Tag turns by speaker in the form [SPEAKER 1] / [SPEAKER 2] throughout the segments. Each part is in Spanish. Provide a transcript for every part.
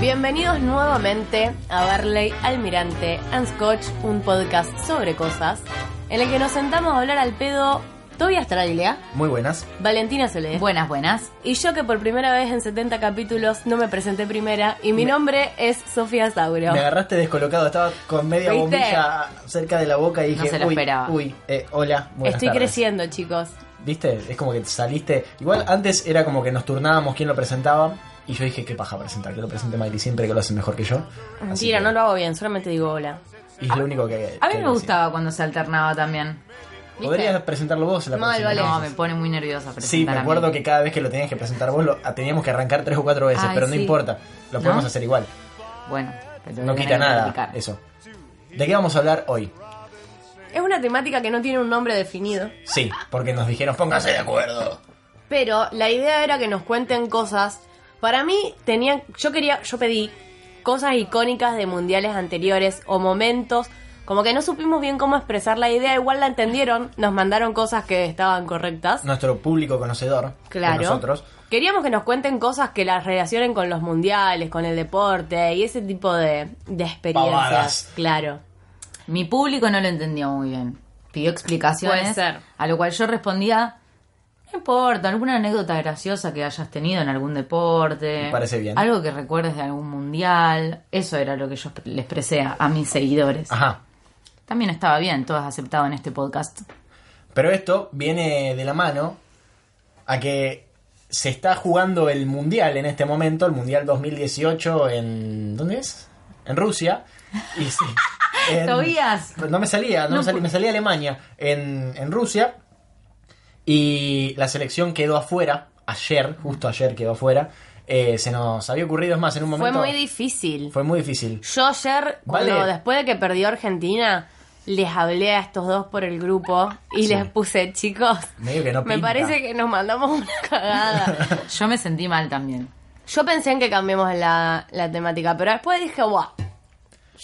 [SPEAKER 1] Bienvenidos nuevamente a Barley, Almirante and Scotch, un podcast sobre cosas en el que nos sentamos a hablar al pedo Toby Australia,
[SPEAKER 2] Muy buenas.
[SPEAKER 1] Valentina Solé
[SPEAKER 3] Buenas, buenas.
[SPEAKER 1] y yo que por primera vez en 70 capítulos no me presenté primera y mi
[SPEAKER 2] Me-
[SPEAKER 1] nombre es Sofía Sauro.
[SPEAKER 2] Me agarraste descolocado, estaba con media
[SPEAKER 1] ¿Viste?
[SPEAKER 2] bombilla cerca de la boca y
[SPEAKER 3] No
[SPEAKER 2] dije,
[SPEAKER 3] se lo
[SPEAKER 2] uy,
[SPEAKER 3] esperaba.
[SPEAKER 2] uy, eh, hola, buenas
[SPEAKER 1] Estoy
[SPEAKER 2] tardes".
[SPEAKER 1] creciendo, chicos.
[SPEAKER 2] ¿Viste? Es como que saliste. Igual antes era como que nos turnábamos quién lo presentaba. Y yo dije, qué paja presentar, que lo presente Miley siempre que lo hace mejor que yo.
[SPEAKER 1] Mentira,
[SPEAKER 2] que-
[SPEAKER 1] no lo hago bien, solamente digo hola.
[SPEAKER 2] Y es lo único que.
[SPEAKER 3] A mí me
[SPEAKER 2] decir.
[SPEAKER 3] gustaba cuando se alternaba también.
[SPEAKER 2] Podrías presentarlo vos la
[SPEAKER 1] Mal,
[SPEAKER 2] próxima
[SPEAKER 1] vale.
[SPEAKER 3] No, me pone muy nerviosa presentar
[SPEAKER 2] Sí, me
[SPEAKER 3] a mí.
[SPEAKER 2] acuerdo que cada vez que lo tenías que presentar vos, lo, teníamos que arrancar tres o cuatro veces,
[SPEAKER 3] Ay,
[SPEAKER 2] pero no
[SPEAKER 3] sí.
[SPEAKER 2] importa, lo podemos
[SPEAKER 3] ¿No?
[SPEAKER 2] hacer igual.
[SPEAKER 3] Bueno, pero
[SPEAKER 2] No quita nada eso. ¿De qué vamos a hablar hoy?
[SPEAKER 1] Es una temática que no tiene un nombre definido,
[SPEAKER 2] Sí, porque nos dijeron, pónganse de acuerdo.
[SPEAKER 1] pero la idea era que nos cuenten cosas. Para mí tenían, yo quería, yo pedí cosas icónicas de mundiales anteriores o momentos, como que no supimos bien cómo expresar la idea, igual la entendieron, nos mandaron cosas que estaban correctas.
[SPEAKER 2] Nuestro público conocedor,
[SPEAKER 1] Claro.
[SPEAKER 2] nosotros,
[SPEAKER 1] Queríamos que nos cuenten cosas que las relacionen con los mundiales, con el deporte y ese tipo de, de experiencias.
[SPEAKER 2] Pavadas.
[SPEAKER 1] Claro.
[SPEAKER 3] Mi público no lo entendió muy bien. Pidió explicaciones.
[SPEAKER 1] Puede ser.
[SPEAKER 3] A lo cual yo respondía, no importa, alguna anécdota graciosa que hayas tenido en algún deporte.
[SPEAKER 2] Me parece bien.
[SPEAKER 3] Algo que recuerdes de algún mundial. Eso era lo que yo le expresé a, a mis seguidores.
[SPEAKER 2] Ajá.
[SPEAKER 3] También estaba bien, todo es aceptado en este podcast.
[SPEAKER 2] Pero esto viene de la mano a que se está jugando el Mundial en este momento, el Mundial 2018 en... ¿Dónde es? En Rusia. Y sí, en-. No me salía, no,
[SPEAKER 3] No
[SPEAKER 2] me salía, me salía Alemania en, en Rusia. Y la selección quedó afuera, ayer, justo ayer quedó afuera. Eh, se nos había ocurrido, es más, en un
[SPEAKER 1] Fue
[SPEAKER 2] momento...
[SPEAKER 1] muy difícil.
[SPEAKER 2] Fue muy difícil.
[SPEAKER 1] Yo ayer, cuando después de que perdió Argentina, les hablé a estos dos por el grupo y
[SPEAKER 2] Sí.
[SPEAKER 1] les puse, chicos,
[SPEAKER 2] Medio que no
[SPEAKER 1] me parece que nos mandamos una cagada.
[SPEAKER 3] Yo me sentí mal también.
[SPEAKER 1] Yo pensé en que cambiemos la, la temática, pero después dije, guau,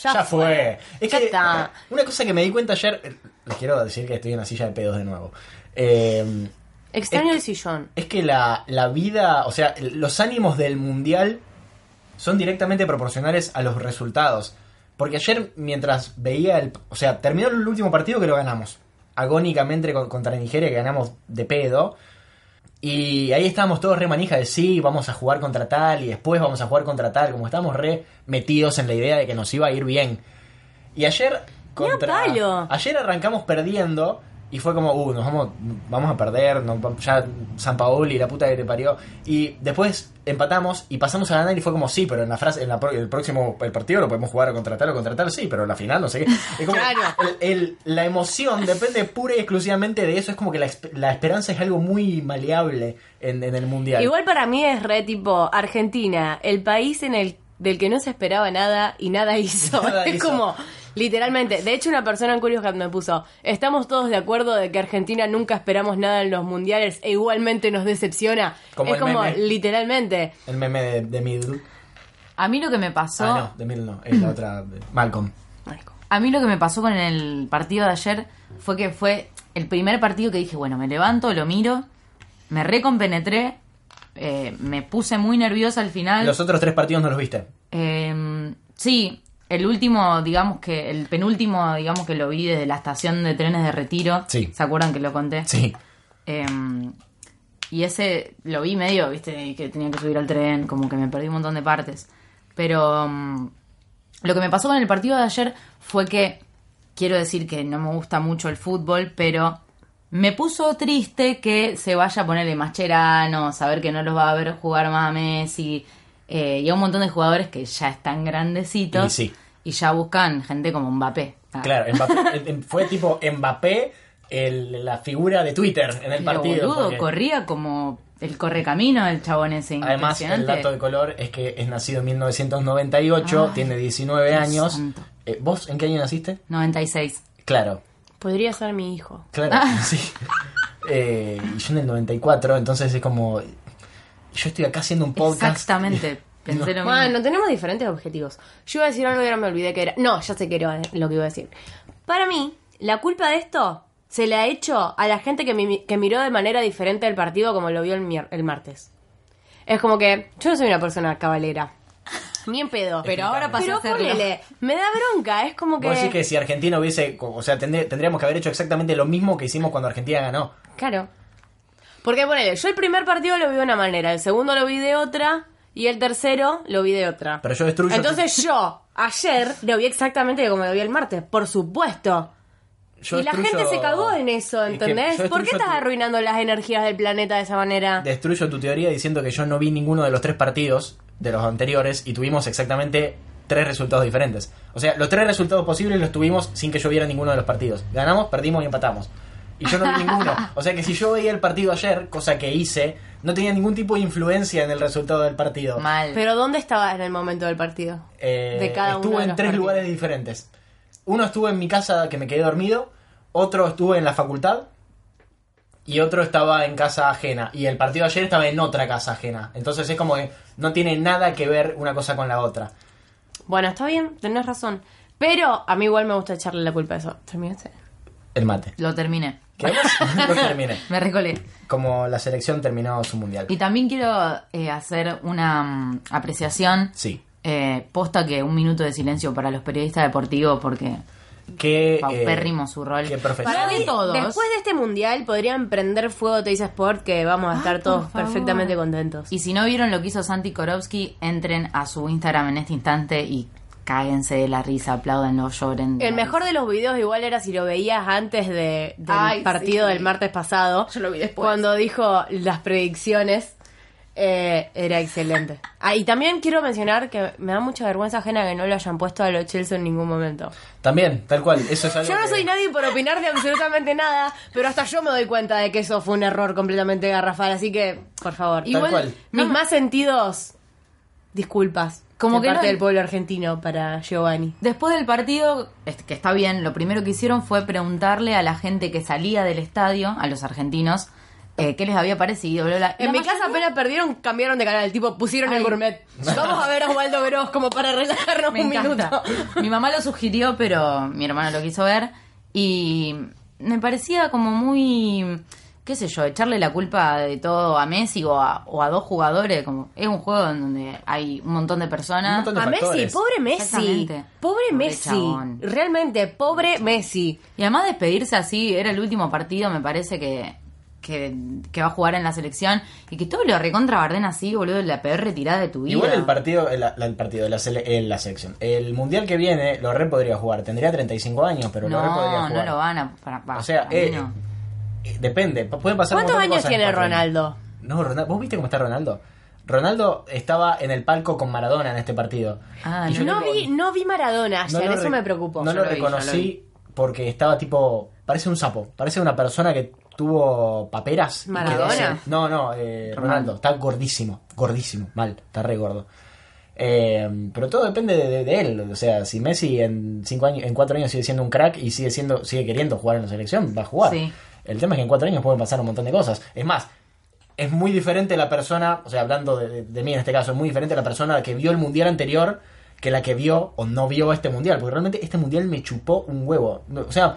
[SPEAKER 1] ya,
[SPEAKER 2] Ya, fue. Es
[SPEAKER 1] Ya
[SPEAKER 2] que
[SPEAKER 1] está.
[SPEAKER 2] una cosa que me di cuenta ayer, eh, les quiero decir que estoy en una silla de pedos de nuevo. Eh,
[SPEAKER 1] Extraño
[SPEAKER 2] Es
[SPEAKER 1] el sillón.
[SPEAKER 2] es que la, la vida, o sea, los ánimos del mundial son directamente proporcionales a los resultados. Porque ayer, mientras veía el. O sea, terminó el último partido que lo ganamos. Agónicamente con- contra Nigeria, que ganamos de pedo. Y ahí estábamos todos re manija de sí, vamos a jugar contra tal y después vamos a jugar contra tal. Como estábamos re metidos en la idea de que nos iba a ir bien. Y ayer. Contra. Ayer arrancamos perdiendo. Y fue como, uh, nos vamos, vamos a perder, no, ya San Paoli, la puta que te parió. Y después empatamos y pasamos a ganar y fue como, sí, pero en la frase, en la el próximo el partido lo podemos jugar contra tal o contra tal, sí, pero en la final no sé qué. Es como,
[SPEAKER 1] Claro.
[SPEAKER 2] el- el- la emoción depende pura y exclusivamente de eso. Es como que la, la esperanza es algo muy maleable en, en el mundial.
[SPEAKER 1] Igual para mí es re tipo Argentina, el país en el del que no se esperaba nada y nada hizo.
[SPEAKER 2] Nada
[SPEAKER 1] es
[SPEAKER 2] hizo.
[SPEAKER 1] como, literalmente. De hecho, una persona en Curious Cat me puso: Estamos todos de acuerdo de que Argentina nunca esperamos nada en los mundiales e igualmente nos decepciona.
[SPEAKER 2] Como
[SPEAKER 1] es
[SPEAKER 2] el
[SPEAKER 1] como,
[SPEAKER 2] meme.
[SPEAKER 1] literalmente.
[SPEAKER 2] El meme de, de Middle.
[SPEAKER 3] A mí lo que me pasó...
[SPEAKER 2] Ah, no, de Middle no, es la otra, de Malcolm.
[SPEAKER 3] A mí lo que me pasó con el partido de ayer fue que fue el primer partido que dije, bueno, me levanto, lo miro, me recompenetré, eh, me puse muy nerviosa al final.
[SPEAKER 2] Los otros tres partidos no los viste.
[SPEAKER 3] Eh, sí, el último, digamos que, el penúltimo, digamos que lo vi desde la estación de trenes de retiro.
[SPEAKER 2] Sí.
[SPEAKER 3] ¿Se acuerdan que lo conté?
[SPEAKER 2] Sí.
[SPEAKER 3] Eh, Y ese lo vi medio, viste, que tenía que subir al tren, como que me perdí un montón de partes. Pero mm, lo que me pasó con el partido de ayer fue que, quiero decir que no me gusta mucho el fútbol, pero me puso triste que se vaya a ponerle Mascherano, saber que no los va a ver jugar más a Messi, eh, y a un montón de jugadores que ya están grandecitos
[SPEAKER 2] Y sí.
[SPEAKER 3] y ya buscan gente como Mbappé. Ah,
[SPEAKER 2] Claro, Mbappé- fue tipo Mbappé el- la figura de Twitter en el
[SPEAKER 3] pero
[SPEAKER 2] partido.
[SPEAKER 3] boludo,
[SPEAKER 2] porque-
[SPEAKER 3] corría como el correcamino el chabón ese.
[SPEAKER 2] Además, el dato de color es que es nacido en 1998,
[SPEAKER 3] Ay,
[SPEAKER 2] tiene 19
[SPEAKER 3] Dios
[SPEAKER 2] años. Eh, ¿Vos en qué año naciste?
[SPEAKER 3] 96.
[SPEAKER 2] Claro,
[SPEAKER 1] Podría ser mi hijo.
[SPEAKER 2] claro,
[SPEAKER 3] Ah.
[SPEAKER 2] sí. Eh, y yo en el 94, entonces es como... Yo estoy acá haciendo un podcast.
[SPEAKER 3] Exactamente. Pensé lo mismo.
[SPEAKER 1] Bueno, tenemos diferentes objetivos. Yo iba a decir algo y ahora me olvidé que era. No, ya sé que era lo que iba a decir. Para mí, la culpa de esto se le ha hecho a la gente que, mi- que miró de manera diferente el partido como lo vio el, mier- el martes. Es como que yo no soy una persona cabalera. Ni en pedo.
[SPEAKER 3] Pero ahora pasó
[SPEAKER 1] Pero ponele, me da bronca. Es como que.
[SPEAKER 2] Vos decís que si Argentina hubiese... O sea, tendríamos que haber hecho exactamente lo mismo que hicimos cuando Argentina ganó.
[SPEAKER 1] Claro. Porque ponele, yo el primer partido lo vi de una manera, el segundo lo vi de otra y el tercero lo vi de otra.
[SPEAKER 2] Pero yo destruyo...
[SPEAKER 1] Entonces yo, ayer, lo vi exactamente como lo vi el martes, por supuesto.
[SPEAKER 2] yo
[SPEAKER 1] y la gente se cagó en eso,
[SPEAKER 2] Es que
[SPEAKER 1] ¿entendés? ¿Por qué estás
[SPEAKER 2] tu-
[SPEAKER 1] arruinando las energías del planeta de esa manera?
[SPEAKER 2] Destruyo tu teoría diciendo que yo no vi ninguno de los tres partidos de los anteriores y tuvimos exactamente tres resultados diferentes. O sea, los tres resultados posibles los tuvimos sin que yo viera ninguno de los partidos. Ganamos, perdimos y empatamos. Y yo no vi ninguno. O sea que si yo veía el partido ayer, cosa que hice, no tenía ningún tipo de influencia en el resultado del partido.
[SPEAKER 3] Mal.
[SPEAKER 1] Pero ¿dónde estabas en el momento del partido?
[SPEAKER 2] Eh,
[SPEAKER 1] de cada uno
[SPEAKER 2] estuve
[SPEAKER 1] de
[SPEAKER 2] en
[SPEAKER 1] los
[SPEAKER 2] tres
[SPEAKER 1] partidos.
[SPEAKER 2] lugares diferentes. Uno estuvo en mi casa que me quedé dormido, otro estuve en la facultad y otro estaba en casa ajena. Y el partido de ayer estaba en otra casa ajena. Entonces es como que no tiene nada que ver una cosa con la otra.
[SPEAKER 1] Bueno, está bien, tenés razón. Pero a mí igual me gusta echarle la culpa a eso. ¿Terminaste?
[SPEAKER 2] El mate.
[SPEAKER 3] Lo terminé.
[SPEAKER 2] ¿Qué No terminé.
[SPEAKER 3] Me recolé.
[SPEAKER 2] Como la selección terminó su mundial.
[SPEAKER 3] Y también quiero eh, hacer una mm, apreciación.
[SPEAKER 2] Sí.
[SPEAKER 3] Eh, posta que un minuto de silencio para los periodistas deportivos porque
[SPEAKER 2] Qué,
[SPEAKER 3] paupérrimo
[SPEAKER 2] eh,
[SPEAKER 3] su rol.
[SPEAKER 2] qué profesional.
[SPEAKER 3] Para de todos.
[SPEAKER 1] Después de este mundial podrían prender fuego Teis Sport que vamos a estar todos perfectamente contentos.
[SPEAKER 3] Y si no vieron lo que hizo Santi Korowski, entren a su Instagram en este instante y cáguense de la risa, apláudanlo, lloren.
[SPEAKER 1] El mejor de los videos igual era si lo veías antes de, del
[SPEAKER 3] Ay,
[SPEAKER 1] partido
[SPEAKER 3] sí.
[SPEAKER 1] del martes pasado.
[SPEAKER 3] Yo lo vi después.
[SPEAKER 1] Cuando dijo las predicciones. eh, era excelente. Ah, y también quiero mencionar que me da mucha vergüenza ajena que no lo hayan puesto a los Chelsea en ningún momento.
[SPEAKER 2] También, tal cual. Eso es algo
[SPEAKER 1] Yo no
[SPEAKER 2] que-
[SPEAKER 1] soy nadie por opinar de absolutamente nada, pero hasta yo me doy cuenta de que eso fue un error completamente garrafal, así que, por favor.
[SPEAKER 2] Tal cual.
[SPEAKER 1] Mis
[SPEAKER 3] no
[SPEAKER 1] más sentidos, disculpas.
[SPEAKER 3] Como
[SPEAKER 1] de
[SPEAKER 3] que
[SPEAKER 1] parte
[SPEAKER 3] no-
[SPEAKER 1] del pueblo argentino para Giovanni.
[SPEAKER 3] Después del partido, que está bien, lo primero que hicieron fue preguntarle a la gente que salía del estadio, a los argentinos, eh, qué les había parecido. bla, bla.
[SPEAKER 1] En
[SPEAKER 3] La
[SPEAKER 1] mi
[SPEAKER 3] mayoría-
[SPEAKER 1] casa apenas perdieron, cambiaron de canal, tipo pusieron el gourmet. Vamos a ver a Osvaldo Gross como para relajarnos
[SPEAKER 3] Me
[SPEAKER 1] un
[SPEAKER 3] encanta.
[SPEAKER 1] minuto.
[SPEAKER 3] Mi mamá lo sugirió, pero mi hermano lo quiso ver. Y me parecía como muy, qué sé yo, echarle la culpa de todo a Messi o a, o a dos jugadores. Como, es un juego en donde hay un montón de personas.
[SPEAKER 2] Un montón de
[SPEAKER 1] A Messi,
[SPEAKER 2] factores.
[SPEAKER 1] pobre Messi. Pobre
[SPEAKER 3] Pobre
[SPEAKER 1] Messi.
[SPEAKER 3] chabón.
[SPEAKER 1] Realmente, pobre Messi.
[SPEAKER 3] Y además despedirse así, era el último partido, me parece que, que, que va a jugar en la selección. Y que todo lo recontra Barden así, boludo, la peor retirada de tu vida.
[SPEAKER 2] Igual el partido, el, la- el partido, la, sele- la selección. El mundial que viene, lo re podría jugar. Tendría 35 años, pero lo re podría
[SPEAKER 3] No,
[SPEAKER 2] jugar.
[SPEAKER 3] no lo van a... para-
[SPEAKER 2] O sea,
[SPEAKER 3] para
[SPEAKER 2] eh,
[SPEAKER 3] no.
[SPEAKER 2] Depende. Pueden pasar
[SPEAKER 1] ¿Cuántos años
[SPEAKER 2] cosas
[SPEAKER 1] tiene. Ronaldo?
[SPEAKER 2] No, Ronaldo. ¿Vos viste cómo está Ronaldo? Ronaldo estaba en el palco con Maradona en este partido.
[SPEAKER 3] Ah,
[SPEAKER 2] Y yo
[SPEAKER 1] No
[SPEAKER 2] lo-
[SPEAKER 1] vi, no vi Maradona ayer,
[SPEAKER 2] no
[SPEAKER 1] eso me preocupó.
[SPEAKER 2] No
[SPEAKER 3] Yo
[SPEAKER 2] lo
[SPEAKER 3] lo vi, yo lo
[SPEAKER 2] reconocí porque estaba tipo. Parece un sapo. Parece una persona que tuvo paperas.
[SPEAKER 1] ¿Maradona?
[SPEAKER 2] No, no, eh, Ronaldo. Está gordísimo. Gordísimo. Mal. Está re gordo. Eh, pero todo depende de, de- de él. O sea, si Messi en cinco años, en cuatro años sigue siendo un crack y sigue siendo, sigue queriendo jugar en la selección, va a jugar.
[SPEAKER 3] Sí.
[SPEAKER 2] El tema es que en cuatro años pueden pasar un montón de cosas. Es más, es muy diferente la persona, o sea, hablando de, de- de mí en este caso, es muy diferente la persona que vio el mundial anterior que la que vio o no vio este mundial, porque realmente este mundial me chupó un huevo. O sea,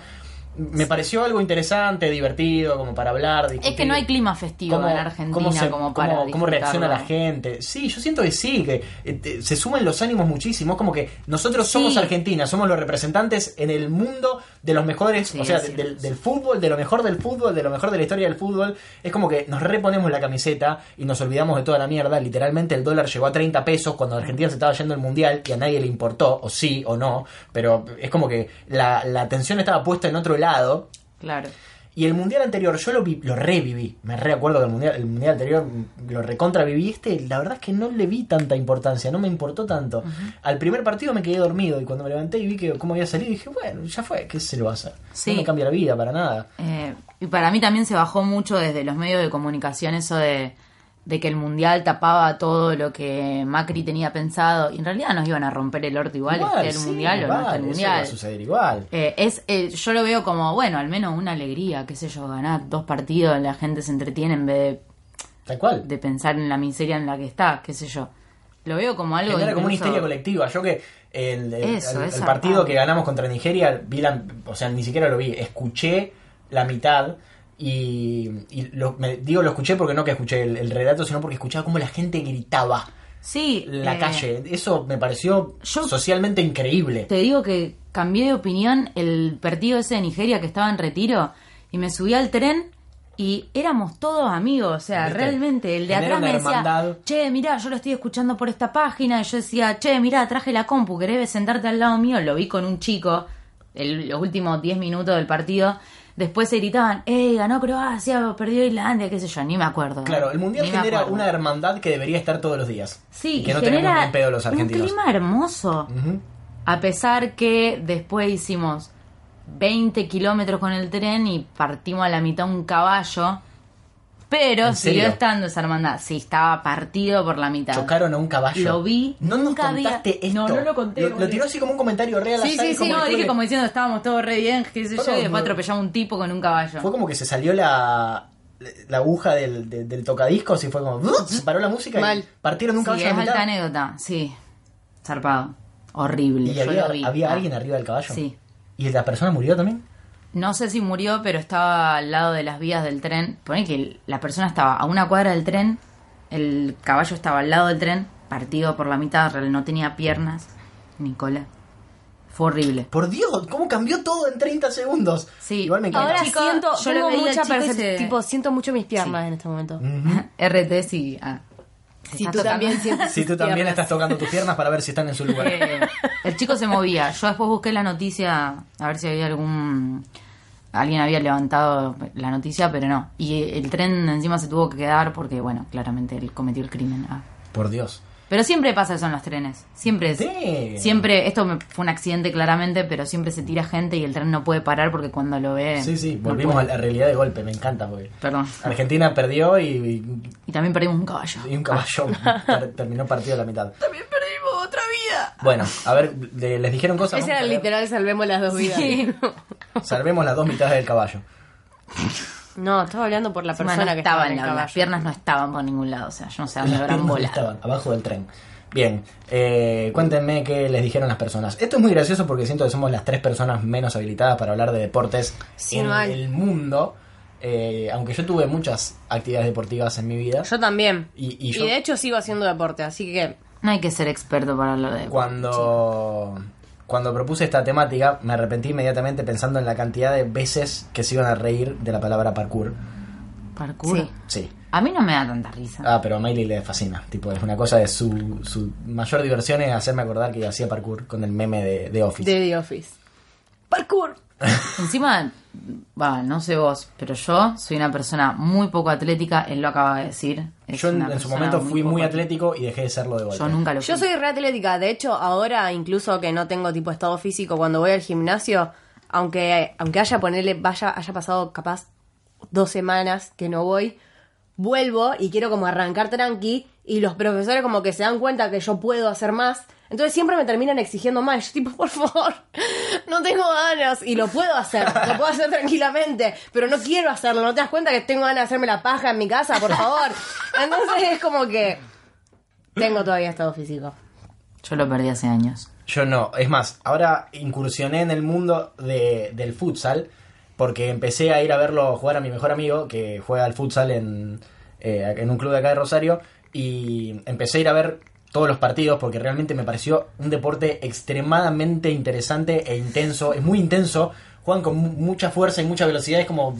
[SPEAKER 2] me pareció algo interesante, divertido, como para hablar.
[SPEAKER 3] Es que no hay clima festivo en Argentina
[SPEAKER 2] cómo se-
[SPEAKER 3] como para
[SPEAKER 2] cómo- cómo reacciona la gente. Sí, yo siento que sí, que eh, se suman los ánimos muchísimo. Es como que nosotros
[SPEAKER 3] Sí.
[SPEAKER 2] somos Argentina, somos los representantes en el mundo de los mejores,
[SPEAKER 3] Sí,
[SPEAKER 2] o sea, del fútbol, de lo mejor del fútbol, de lo mejor de la historia del fútbol. Es como que nos reponemos la camiseta y nos olvidamos de toda la mierda. Literalmente el dólar llegó a 30 pesos cuando Argentina se estaba yendo al mundial y a nadie le importó, o sí o no, pero es como que la, la atención estaba puesta en otro lado.
[SPEAKER 3] Claro.
[SPEAKER 2] Y el mundial anterior yo lo, vi- lo reviví. Me reacuerdo del mundial, el mundial anterior mm, lo recontra viví. Este, la verdad es que no le vi tanta importancia, no me importó tanto. Al primer partido me quedé dormido y cuando me levanté y vi que cómo había salido, dije, bueno, ya fue, ¿qué se lo va a hacer?
[SPEAKER 3] Sí.
[SPEAKER 2] No me cambia la vida para nada.
[SPEAKER 3] Eh, y para mí también se bajó mucho desde los medios de comunicación eso de, de que el mundial tapaba todo lo que Macri tenía pensado. Y en realidad nos iban a romper el orto igual, esté el
[SPEAKER 2] sí,
[SPEAKER 3] mundial o no el
[SPEAKER 2] eso va a
[SPEAKER 3] mundial.
[SPEAKER 2] suceder igual.
[SPEAKER 3] Eh, es, eh, yo lo veo como, bueno, al menos una alegría, qué sé yo, ganar dos partidos, la gente se entretiene en vez
[SPEAKER 2] Tal cual.
[SPEAKER 3] de, pensar en la miseria en la que está, qué sé yo. Lo veo como algo
[SPEAKER 2] Genera como una
[SPEAKER 3] incluso-
[SPEAKER 2] histeria colectiva. Yo que el, el-
[SPEAKER 3] Eso,
[SPEAKER 2] el- el partido que ganamos contra Nigeria, vi la- o sea, ni siquiera lo vi, escuché la mitad y, y lo- me, digo lo escuché porque no que escuché el, el relato, sino porque escuchaba cómo la gente gritaba
[SPEAKER 3] Sí,
[SPEAKER 2] la
[SPEAKER 3] eh,
[SPEAKER 2] calle. Eso me pareció
[SPEAKER 3] yo-
[SPEAKER 2] socialmente increíble.
[SPEAKER 3] Te digo que cambié de opinión el partido ese de Nigeria que estaba en retiro y me subí al tren y éramos todos amigos, o sea,
[SPEAKER 2] ¿Viste?
[SPEAKER 3] realmente el de atrás me decía, che, mirá, yo lo estoy escuchando por esta página y yo decía, che, mirá, traje la compu, ¿querés sentarte al lado mío? Lo vi con un chico el- los últimos 10 minutos del partido. Después se gritaban, ¡eh, ganó Croacia, perdió Islandia, qué sé yo, ni me acuerdo.
[SPEAKER 2] Claro, el mundial
[SPEAKER 3] Ni
[SPEAKER 2] genera una hermandad que debería estar todos los días.
[SPEAKER 3] Sí,
[SPEAKER 2] y que no tenemos
[SPEAKER 3] genera
[SPEAKER 2] ni en pedo los
[SPEAKER 3] un
[SPEAKER 2] argentinos.
[SPEAKER 3] clima hermoso. A pesar que después hicimos 20 kilómetros con el tren y partimos a la mitad un caballo. Pero
[SPEAKER 2] ¿En
[SPEAKER 3] siguió
[SPEAKER 2] serio?
[SPEAKER 3] estando esa hermandad. Sí, estaba partido por la mitad.
[SPEAKER 2] Chocaron a un caballo.
[SPEAKER 3] Lo vi,
[SPEAKER 2] No nos
[SPEAKER 3] nunca había-
[SPEAKER 2] contaste esto.
[SPEAKER 3] No, no lo conté,
[SPEAKER 2] Lo, lo tiró así como un comentario real.
[SPEAKER 3] Sí, sí, sí, no, dije como diciendo estábamos todos re bien, qué sé yo, y después atropellamos un tipo con un caballo.
[SPEAKER 2] Fue como que se salió la, la aguja del, del, del tocadiscos y fue como. Se paró la música
[SPEAKER 1] Mal.
[SPEAKER 2] y partieron un
[SPEAKER 3] Sí,
[SPEAKER 2] caballo
[SPEAKER 3] es
[SPEAKER 2] a la
[SPEAKER 3] alta
[SPEAKER 2] mitad.
[SPEAKER 3] anécdota, sí. Zarpado. Horrible.
[SPEAKER 2] Y
[SPEAKER 3] yo
[SPEAKER 2] había,
[SPEAKER 3] lo vi.
[SPEAKER 2] había
[SPEAKER 3] Ah.
[SPEAKER 2] alguien arriba del caballo.
[SPEAKER 3] Sí.
[SPEAKER 2] ¿Y la persona murió también?
[SPEAKER 3] No sé si murió, pero estaba al lado de las vías del tren. Pone que la persona estaba a una cuadra del tren, el caballo estaba al lado del tren, partido por la mitad, no tenía piernas ni cola. Fue horrible.
[SPEAKER 2] Por Dios, ¿cómo cambió todo en 30 segundos?
[SPEAKER 3] Sí.
[SPEAKER 2] Igual me encanta.
[SPEAKER 1] Ahora
[SPEAKER 3] chico,
[SPEAKER 1] siento,
[SPEAKER 3] yo
[SPEAKER 1] tengo mucha
[SPEAKER 3] se-
[SPEAKER 1] tipo, siento mucho mis piernas
[SPEAKER 3] Sí.
[SPEAKER 1] en este momento.
[SPEAKER 3] RT sí. Ah. ¿Se
[SPEAKER 1] Si tú también
[SPEAKER 2] Si tú también
[SPEAKER 1] piernas.
[SPEAKER 2] estás tocando tus piernas para ver si están en su lugar.
[SPEAKER 3] Eh, el chico se movía. Yo después busqué la noticia a ver si había algún. Alguien había levantado la noticia, pero no. Y el tren encima se tuvo que quedar porque, bueno, claramente él cometió el crimen. Ah.
[SPEAKER 2] Por Dios.
[SPEAKER 3] Pero siempre pasa eso en los trenes. Siempre es.
[SPEAKER 2] Sí.
[SPEAKER 3] Siempre, esto me- fue un accidente claramente, pero siempre se tira gente y el tren no puede parar porque cuando lo ve.
[SPEAKER 2] Sí, sí,
[SPEAKER 3] no
[SPEAKER 2] volvimos a la realidad de golpe, me encanta. Porque
[SPEAKER 3] Perdón.
[SPEAKER 2] Argentina perdió y,
[SPEAKER 3] Y también perdimos un caballo.
[SPEAKER 2] y un caballo ter- terminó partido a la mitad.
[SPEAKER 3] También perdimos otra vida.
[SPEAKER 2] Bueno, a ver, le- les dijeron cosas.
[SPEAKER 1] Ese era literal, salvemos las dos vidas.
[SPEAKER 3] Sí.
[SPEAKER 2] Salvemos las dos mitades del caballo.
[SPEAKER 1] No, estaba hablando por la persona
[SPEAKER 3] no
[SPEAKER 1] que estaba en
[SPEAKER 3] la- las piernas no estaban por ningún lado. O sea, yo no sé a dónde
[SPEAKER 2] Las
[SPEAKER 3] habrán volado.
[SPEAKER 2] estaban abajo del tren. Bien, eh, cuéntenme qué les dijeron las personas. Esto es muy gracioso porque siento que somos las tres personas menos habilitadas para hablar de deportes
[SPEAKER 1] Sí,
[SPEAKER 2] en
[SPEAKER 1] mal.
[SPEAKER 2] el mundo. Eh, aunque yo tuve muchas actividades deportivas en mi vida.
[SPEAKER 1] Yo también.
[SPEAKER 2] Y- y
[SPEAKER 1] Y,
[SPEAKER 2] yo-
[SPEAKER 1] de hecho sigo haciendo deporte, así que
[SPEAKER 3] No hay que ser experto para hablar de
[SPEAKER 2] Cuando, cuando propuse esta temática, me arrepentí inmediatamente pensando en la cantidad de veces que se iban a reír de la palabra parkour.
[SPEAKER 3] parkour.
[SPEAKER 1] Sí.
[SPEAKER 2] Sí.
[SPEAKER 3] A mí no me da tanta risa.
[SPEAKER 2] Ah, pero a Miley le fascina. Tipo, es una cosa de su, su mayor diversión es hacerme acordar que hacía parkour con el meme de, de Office.
[SPEAKER 1] de The Office. Parkour.
[SPEAKER 3] Encima, va, no sé vos, pero yo soy una persona muy poco atlética, él lo acaba de decir. Es
[SPEAKER 2] Yo en, su momento fui muy
[SPEAKER 3] atlética.
[SPEAKER 2] atlético y dejé de serlo de golpe.
[SPEAKER 3] Yo nunca lo fui.
[SPEAKER 1] Yo soy re atlética, de hecho ahora incluso que no tengo tipo estado físico cuando voy al gimnasio, aunque aunque haya ponerle vaya haya pasado capaz dos semanas que no voy, vuelvo y quiero como arrancar tranqui y los profesores como que se dan cuenta que yo puedo hacer más, entonces siempre me terminan exigiendo más, yo tipo por favor, no tengo ganas y lo puedo hacer, lo puedo hacer tranquilamente, pero no quiero hacerlo, no te das cuenta que tengo ganas de hacerme la paja en mi casa, por favor, entonces es como que tengo todavía estado físico.
[SPEAKER 3] Yo lo perdí hace años.
[SPEAKER 2] Yo no. Es más, ahora incursioné en el mundo de- del futsal porque empecé a ir a verlo jugar a mi mejor amigo, que juega al futsal en, eh, en un club de acá de Rosario, y empecé a ir a ver todos los partidos porque realmente me pareció un deporte extremadamente interesante e intenso, es muy intenso, juegan con mu- mucha fuerza y mucha velocidad, es como...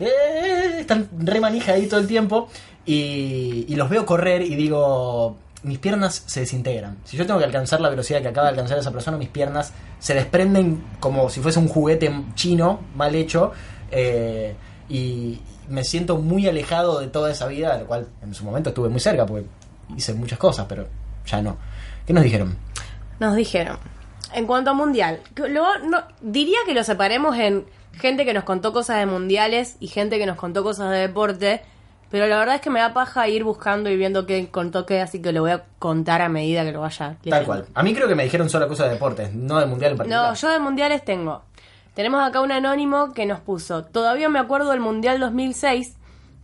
[SPEAKER 2] eh, están re manija ahí todo el tiempo y, y los veo correr y digo, mis piernas se desintegran. Si yo tengo que alcanzar la velocidad que acaba de alcanzar esa persona, mis piernas se desprenden como si fuese un juguete chino mal hecho eh, y me siento muy alejado de toda esa vida, lo cual en su momento estuve muy cerca porque hice muchas cosas, pero ya no. ¿Qué nos dijeron?
[SPEAKER 1] Nos dijeron, en cuanto a mundial, luego no, diría que lo separemos en gente que nos contó cosas de mundiales y gente que nos contó cosas de deporte, pero la verdad es que me da paja ir buscando y viendo qué contó qué, así que lo voy a contar a medida que lo vaya.
[SPEAKER 2] Tal cual. A mí creo que me dijeron solo cosas de deportes, no de mundial en particular.
[SPEAKER 1] No, yo de mundiales tengo. Tenemos acá un anónimo que nos puso. Todavía me acuerdo del Mundial 2006,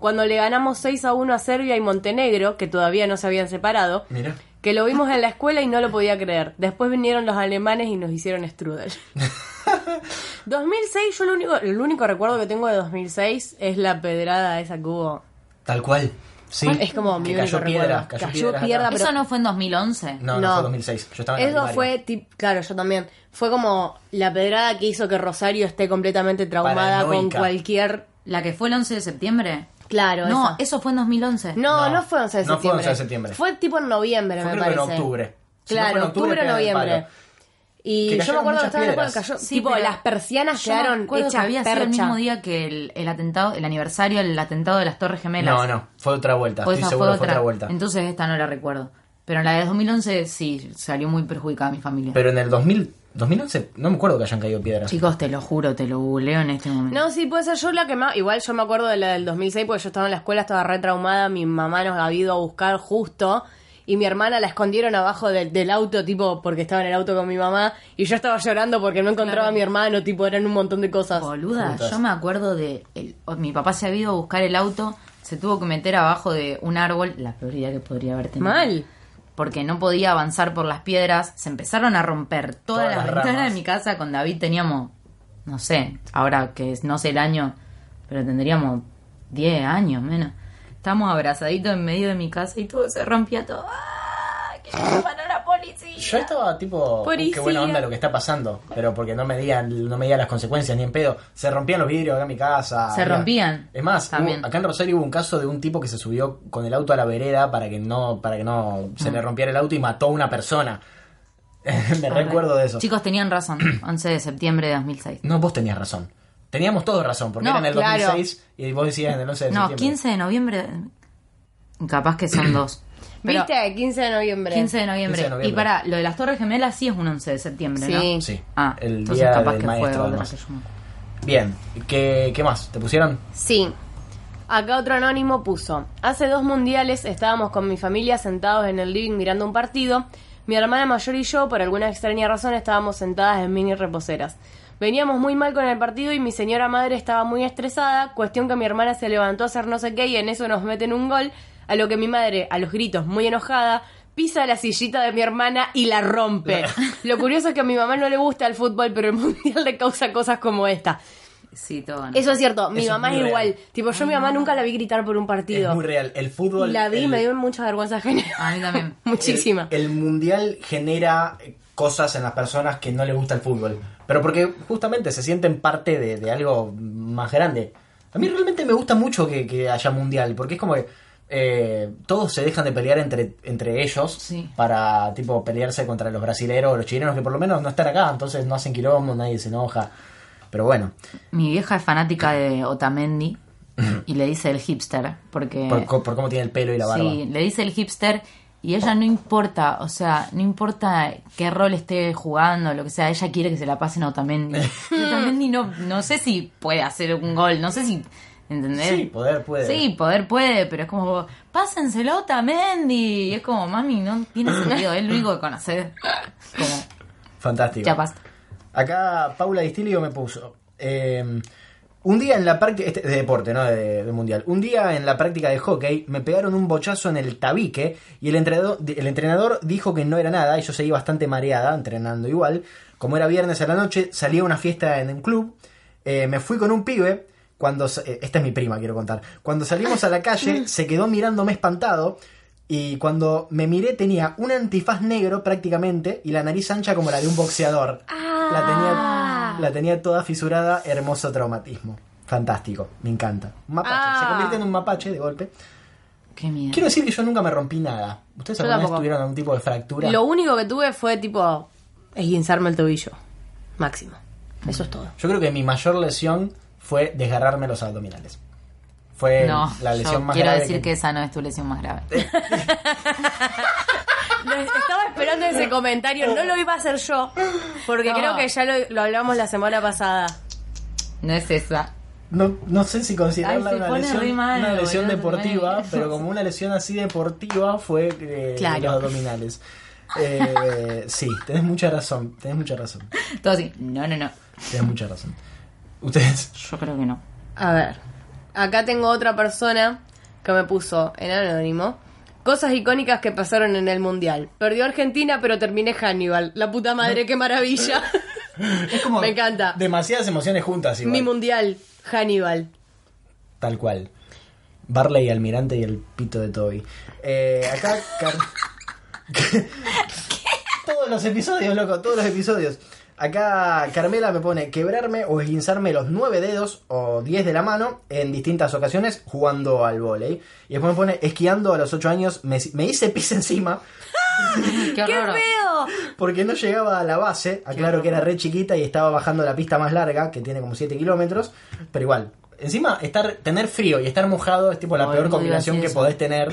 [SPEAKER 1] cuando le ganamos 6 a 1 a Serbia y Montenegro, que todavía no se habían separado.
[SPEAKER 2] Mira.
[SPEAKER 1] Que lo vimos en la escuela y no lo podía creer. Después vinieron los alemanes y nos hicieron strudel. 2006, yo lo único, el único recuerdo que tengo de 2006 es la pedrada esa que hubo.
[SPEAKER 2] Tal cual. Sí.
[SPEAKER 1] Es como mi
[SPEAKER 2] que cayó
[SPEAKER 1] único
[SPEAKER 2] piedra,
[SPEAKER 1] recuerdo.
[SPEAKER 2] cayó,
[SPEAKER 1] Cayó piedra, pero-
[SPEAKER 3] ¿Eso no fue en 2011?
[SPEAKER 2] No, no,
[SPEAKER 1] No.
[SPEAKER 2] fue 2006. Yo estaba en
[SPEAKER 1] Eso fue, tip- claro, yo también. Fue como la pedrada que hizo que Rosario esté completamente traumada con cualquier...
[SPEAKER 3] ¿La que fue el 11 de septiembre?
[SPEAKER 1] Claro,
[SPEAKER 3] No,
[SPEAKER 1] esa.
[SPEAKER 3] eso fue en 2011.
[SPEAKER 1] No,
[SPEAKER 2] No,
[SPEAKER 1] no fue 11 de
[SPEAKER 2] no fue
[SPEAKER 1] septiembre.
[SPEAKER 2] 11 de septiembre.
[SPEAKER 1] Fue tipo en noviembre,
[SPEAKER 2] Fue
[SPEAKER 1] me
[SPEAKER 2] creo
[SPEAKER 1] parece.
[SPEAKER 2] en octubre. Si no
[SPEAKER 1] Claro,
[SPEAKER 2] fue en
[SPEAKER 1] octubre o
[SPEAKER 2] el
[SPEAKER 1] noviembre. Y
[SPEAKER 2] Que
[SPEAKER 1] yo me acuerdo que estaba
[SPEAKER 2] piedras.
[SPEAKER 1] cayó,
[SPEAKER 3] Sí,
[SPEAKER 1] tipo, las persianas quedaron hechas
[SPEAKER 3] que había sido el mismo día que el, el atentado, el aniversario del atentado de las Torres Gemelas.
[SPEAKER 2] No, no, fue otra vuelta.
[SPEAKER 3] O
[SPEAKER 2] Estoy
[SPEAKER 3] esa
[SPEAKER 2] seguro
[SPEAKER 3] fue
[SPEAKER 2] fue
[SPEAKER 3] otra.
[SPEAKER 2] otra vuelta.
[SPEAKER 3] Entonces esta no la recuerdo. Pero en la de 2011 sí, salió muy perjudicada mi familia.
[SPEAKER 2] Pero en el 2000, 2011 no me acuerdo que hayan caído piedras.
[SPEAKER 3] Chicos, te lo juro, te lo googleo en este momento.
[SPEAKER 1] No, sí, puede ser yo la que más. Igual yo me acuerdo de la del 2006 porque yo estaba en la escuela, estaba re traumada. Mi mamá nos había ido a buscar justo. Y mi hermana la escondieron abajo del- del auto, tipo, porque estaba en el auto con mi mamá. Y yo estaba llorando porque no encontraba
[SPEAKER 3] Claro.
[SPEAKER 1] a mi hermano, tipo, eran un montón de cosas.
[SPEAKER 3] Boluda, yo me acuerdo de... el- mi papá se había ido a buscar el auto, se tuvo que meter abajo de un árbol, la peor idea que podría haber tenido.
[SPEAKER 1] Mal.
[SPEAKER 3] Porque no podía avanzar por las piedras, se empezaron a romper todas,
[SPEAKER 2] Todas
[SPEAKER 3] las,
[SPEAKER 2] las
[SPEAKER 3] ventanas de mi casa. Con David teníamos, no sé, ahora que es- no sé el año, pero tendríamos 10 años menos. Estábamos abrazaditos en medio de mi casa y todo se rompía todo. ¡Ah! ¡Que llaman a la policía!
[SPEAKER 2] Yo estaba tipo, "Uh, qué
[SPEAKER 1] Policía.
[SPEAKER 2] buena onda lo que está pasando, pero porque no medían, no medían las consecuencias ni en pedo. Se rompían los vidrios acá en mi casa.
[SPEAKER 3] Se rompían.
[SPEAKER 2] Es más,
[SPEAKER 3] También.
[SPEAKER 2] hubo- acá en Rosario hubo un caso de un tipo que se subió con el auto a la vereda para que no, para que no se
[SPEAKER 3] Mm.
[SPEAKER 2] le rompiera el auto y mató a una persona. Me recuerdo de eso.
[SPEAKER 3] Chicos, tenían razón. 11 de septiembre de 2006.
[SPEAKER 2] No, vos tenías razón. Teníamos todos razón, porque
[SPEAKER 3] No,
[SPEAKER 2] era en el
[SPEAKER 1] claro.
[SPEAKER 2] 2006 y vos decías en el 11 de
[SPEAKER 3] No,
[SPEAKER 2] septiembre.
[SPEAKER 3] 15 de noviembre. Capaz que son dos. Pero
[SPEAKER 1] ¿Viste? 15 de noviembre.
[SPEAKER 3] 15 de noviembre.
[SPEAKER 2] 15 de noviembre.
[SPEAKER 3] Y para, lo de las Torres Gemelas sí es un 11 de septiembre,
[SPEAKER 1] Sí.
[SPEAKER 3] ¿no?
[SPEAKER 2] Sí,
[SPEAKER 3] Ah,
[SPEAKER 2] el
[SPEAKER 3] entonces
[SPEAKER 2] día
[SPEAKER 3] capaz
[SPEAKER 2] del
[SPEAKER 3] que fue
[SPEAKER 2] maestro,
[SPEAKER 3] otra
[SPEAKER 2] además.
[SPEAKER 3] que yo.
[SPEAKER 2] Bien, ¿Qué, ¿qué más? ¿Te pusieron?
[SPEAKER 1] Sí. Acá otro anónimo puso, hace dos mundiales estábamos con mi familia sentados en el living mirando un partido, mi hermana mayor y yo, por alguna extraña razón, estábamos sentadas en mini reposeras. Veníamos muy mal con el partido y mi señora madre estaba muy estresada, cuestión que mi hermana se levantó a hacer no sé qué y en eso nos meten un gol, a lo que mi madre, a los gritos, muy enojada, pisa la sillita de mi hermana y la rompe. Lo curioso es que a mi mamá no le gusta el fútbol, pero el mundial le causa cosas como esta.
[SPEAKER 3] Sí, todo.
[SPEAKER 1] Eso es cierto, mi
[SPEAKER 2] Eso
[SPEAKER 1] mamá es
[SPEAKER 2] real.
[SPEAKER 1] igual. Tipo, yo a mi mamá nunca la vi gritar por un partido.
[SPEAKER 2] Es muy real. El fútbol.
[SPEAKER 1] La vi y
[SPEAKER 2] el-
[SPEAKER 1] me dio mucha vergüenza ajena.
[SPEAKER 3] A mí también.
[SPEAKER 1] Muchísima.
[SPEAKER 2] El, el mundial genera cosas en las personas que no les gusta el fútbol. Pero porque justamente se sienten parte de, de algo más grande. A mí realmente me gusta mucho que, que haya mundial. Porque es como que eh, todos se dejan de pelear entre, entre ellos.
[SPEAKER 3] Sí.
[SPEAKER 2] Para tipo pelearse contra los brasileros o los chilenos que por lo menos no están acá. Entonces no hacen quilombo, nadie se enoja. Pero bueno,
[SPEAKER 3] Mi vieja es fanática de Otamendi y le dice el hipster. Porque.
[SPEAKER 2] por, cómo tiene el pelo y la barba.
[SPEAKER 3] Sí, le dice el hipster y ella no importa, o sea, no importa qué rol esté jugando, lo que sea, ella quiere que se la pasen a Otamendi. Otamendi no, no sé si puede hacer un gol, no sé si, ¿entendés?
[SPEAKER 2] Sí, poder puede.
[SPEAKER 3] Sí, poder puede, pero es como, pásenselo Otamendi. Y es como, mami, no tiene sentido, es lo único que conocer. Como,
[SPEAKER 2] Fantástico.
[SPEAKER 3] ya basta.
[SPEAKER 2] Acá Paula Distilio me puso. eh, un día en la práctica. Este, de deporte, no de, de mundial. Un día en la práctica de hockey me pegaron un bochazo en el tabique y el entrenador, el entrenador dijo que no era nada y yo seguí bastante mareada, entrenando igual. Como era viernes a la noche, salí a una fiesta en un club. Eh, me fui con un pibe, cuando... eh, esta es mi prima, quiero contar. Cuando salimos a la calle, se quedó mirándome espantado. Y cuando me miré tenía un antifaz negro prácticamente y la nariz ancha como la de un boxeador. La, tenía, la tenía toda fisurada, hermoso traumatismo. Fantástico, me encanta. Un mapache,
[SPEAKER 1] Ah.
[SPEAKER 2] se convierte en un mapache de golpe.
[SPEAKER 3] Qué miedo.
[SPEAKER 2] Quiero decir que yo nunca me rompí nada. ¿Ustedes alguna vez tuvieron algún tipo de fractura?
[SPEAKER 1] Lo único que tuve fue tipo esguinzarme el tobillo. Máximo. Eso es todo.
[SPEAKER 2] Yo creo que mi mayor lesión fue desgarrarme los abdominales. Fue
[SPEAKER 3] No,
[SPEAKER 2] la lesión
[SPEAKER 3] yo
[SPEAKER 2] más
[SPEAKER 3] quiero
[SPEAKER 2] grave
[SPEAKER 3] decir que...
[SPEAKER 2] que...
[SPEAKER 3] esa no es tu lesión más grave.
[SPEAKER 1] Lo- Estaba esperando ese comentario, no lo iba a hacer yo, porque
[SPEAKER 3] No.
[SPEAKER 1] creo que ya lo, lo hablamos la semana pasada.
[SPEAKER 3] No es esa.
[SPEAKER 2] No, no sé si considerarla
[SPEAKER 3] Ay,
[SPEAKER 2] una lesión,
[SPEAKER 3] re mal,
[SPEAKER 2] una lesión
[SPEAKER 3] boludo,
[SPEAKER 2] deportiva, pero como una lesión así deportiva fue eh,
[SPEAKER 1] Claro.
[SPEAKER 2] los abdominales. Eh, sí, tenés mucha razón, tenés mucha razón,
[SPEAKER 3] Todo así. No, no, no.
[SPEAKER 2] tenés mucha razón. Ustedes,
[SPEAKER 3] Yo creo que no.
[SPEAKER 1] A ver, acá tengo otra persona que me puso en anónimo. Cosas icónicas que pasaron en el Mundial. Perdió Argentina, pero terminé Hannibal. La puta madre, qué maravilla.
[SPEAKER 2] es como
[SPEAKER 1] Me encanta.
[SPEAKER 2] demasiadas emociones juntas igual.
[SPEAKER 1] Mi Mundial, Hannibal.
[SPEAKER 2] Tal cual. Barley, Almirante y el pito de Toby. Eh, acá. Car- todos los episodios, loco, todos los episodios. Acá Carmela me pone quebrarme o esguinzarme los nueve dedos o 10 de la mano en distintas ocasiones jugando al vóley. Y después me pone esquiando a los 8 años, me, me hice pis encima
[SPEAKER 3] Qué
[SPEAKER 1] ¡Qué
[SPEAKER 3] horror.
[SPEAKER 1] feo!
[SPEAKER 2] porque no llegaba a la base. Aclaro que era re chiquita y estaba bajando la pista más larga, que tiene como 7 kilómetros. Pero igual, encima estar tener frío y estar mojado es tipo la peor combinación que podés tener.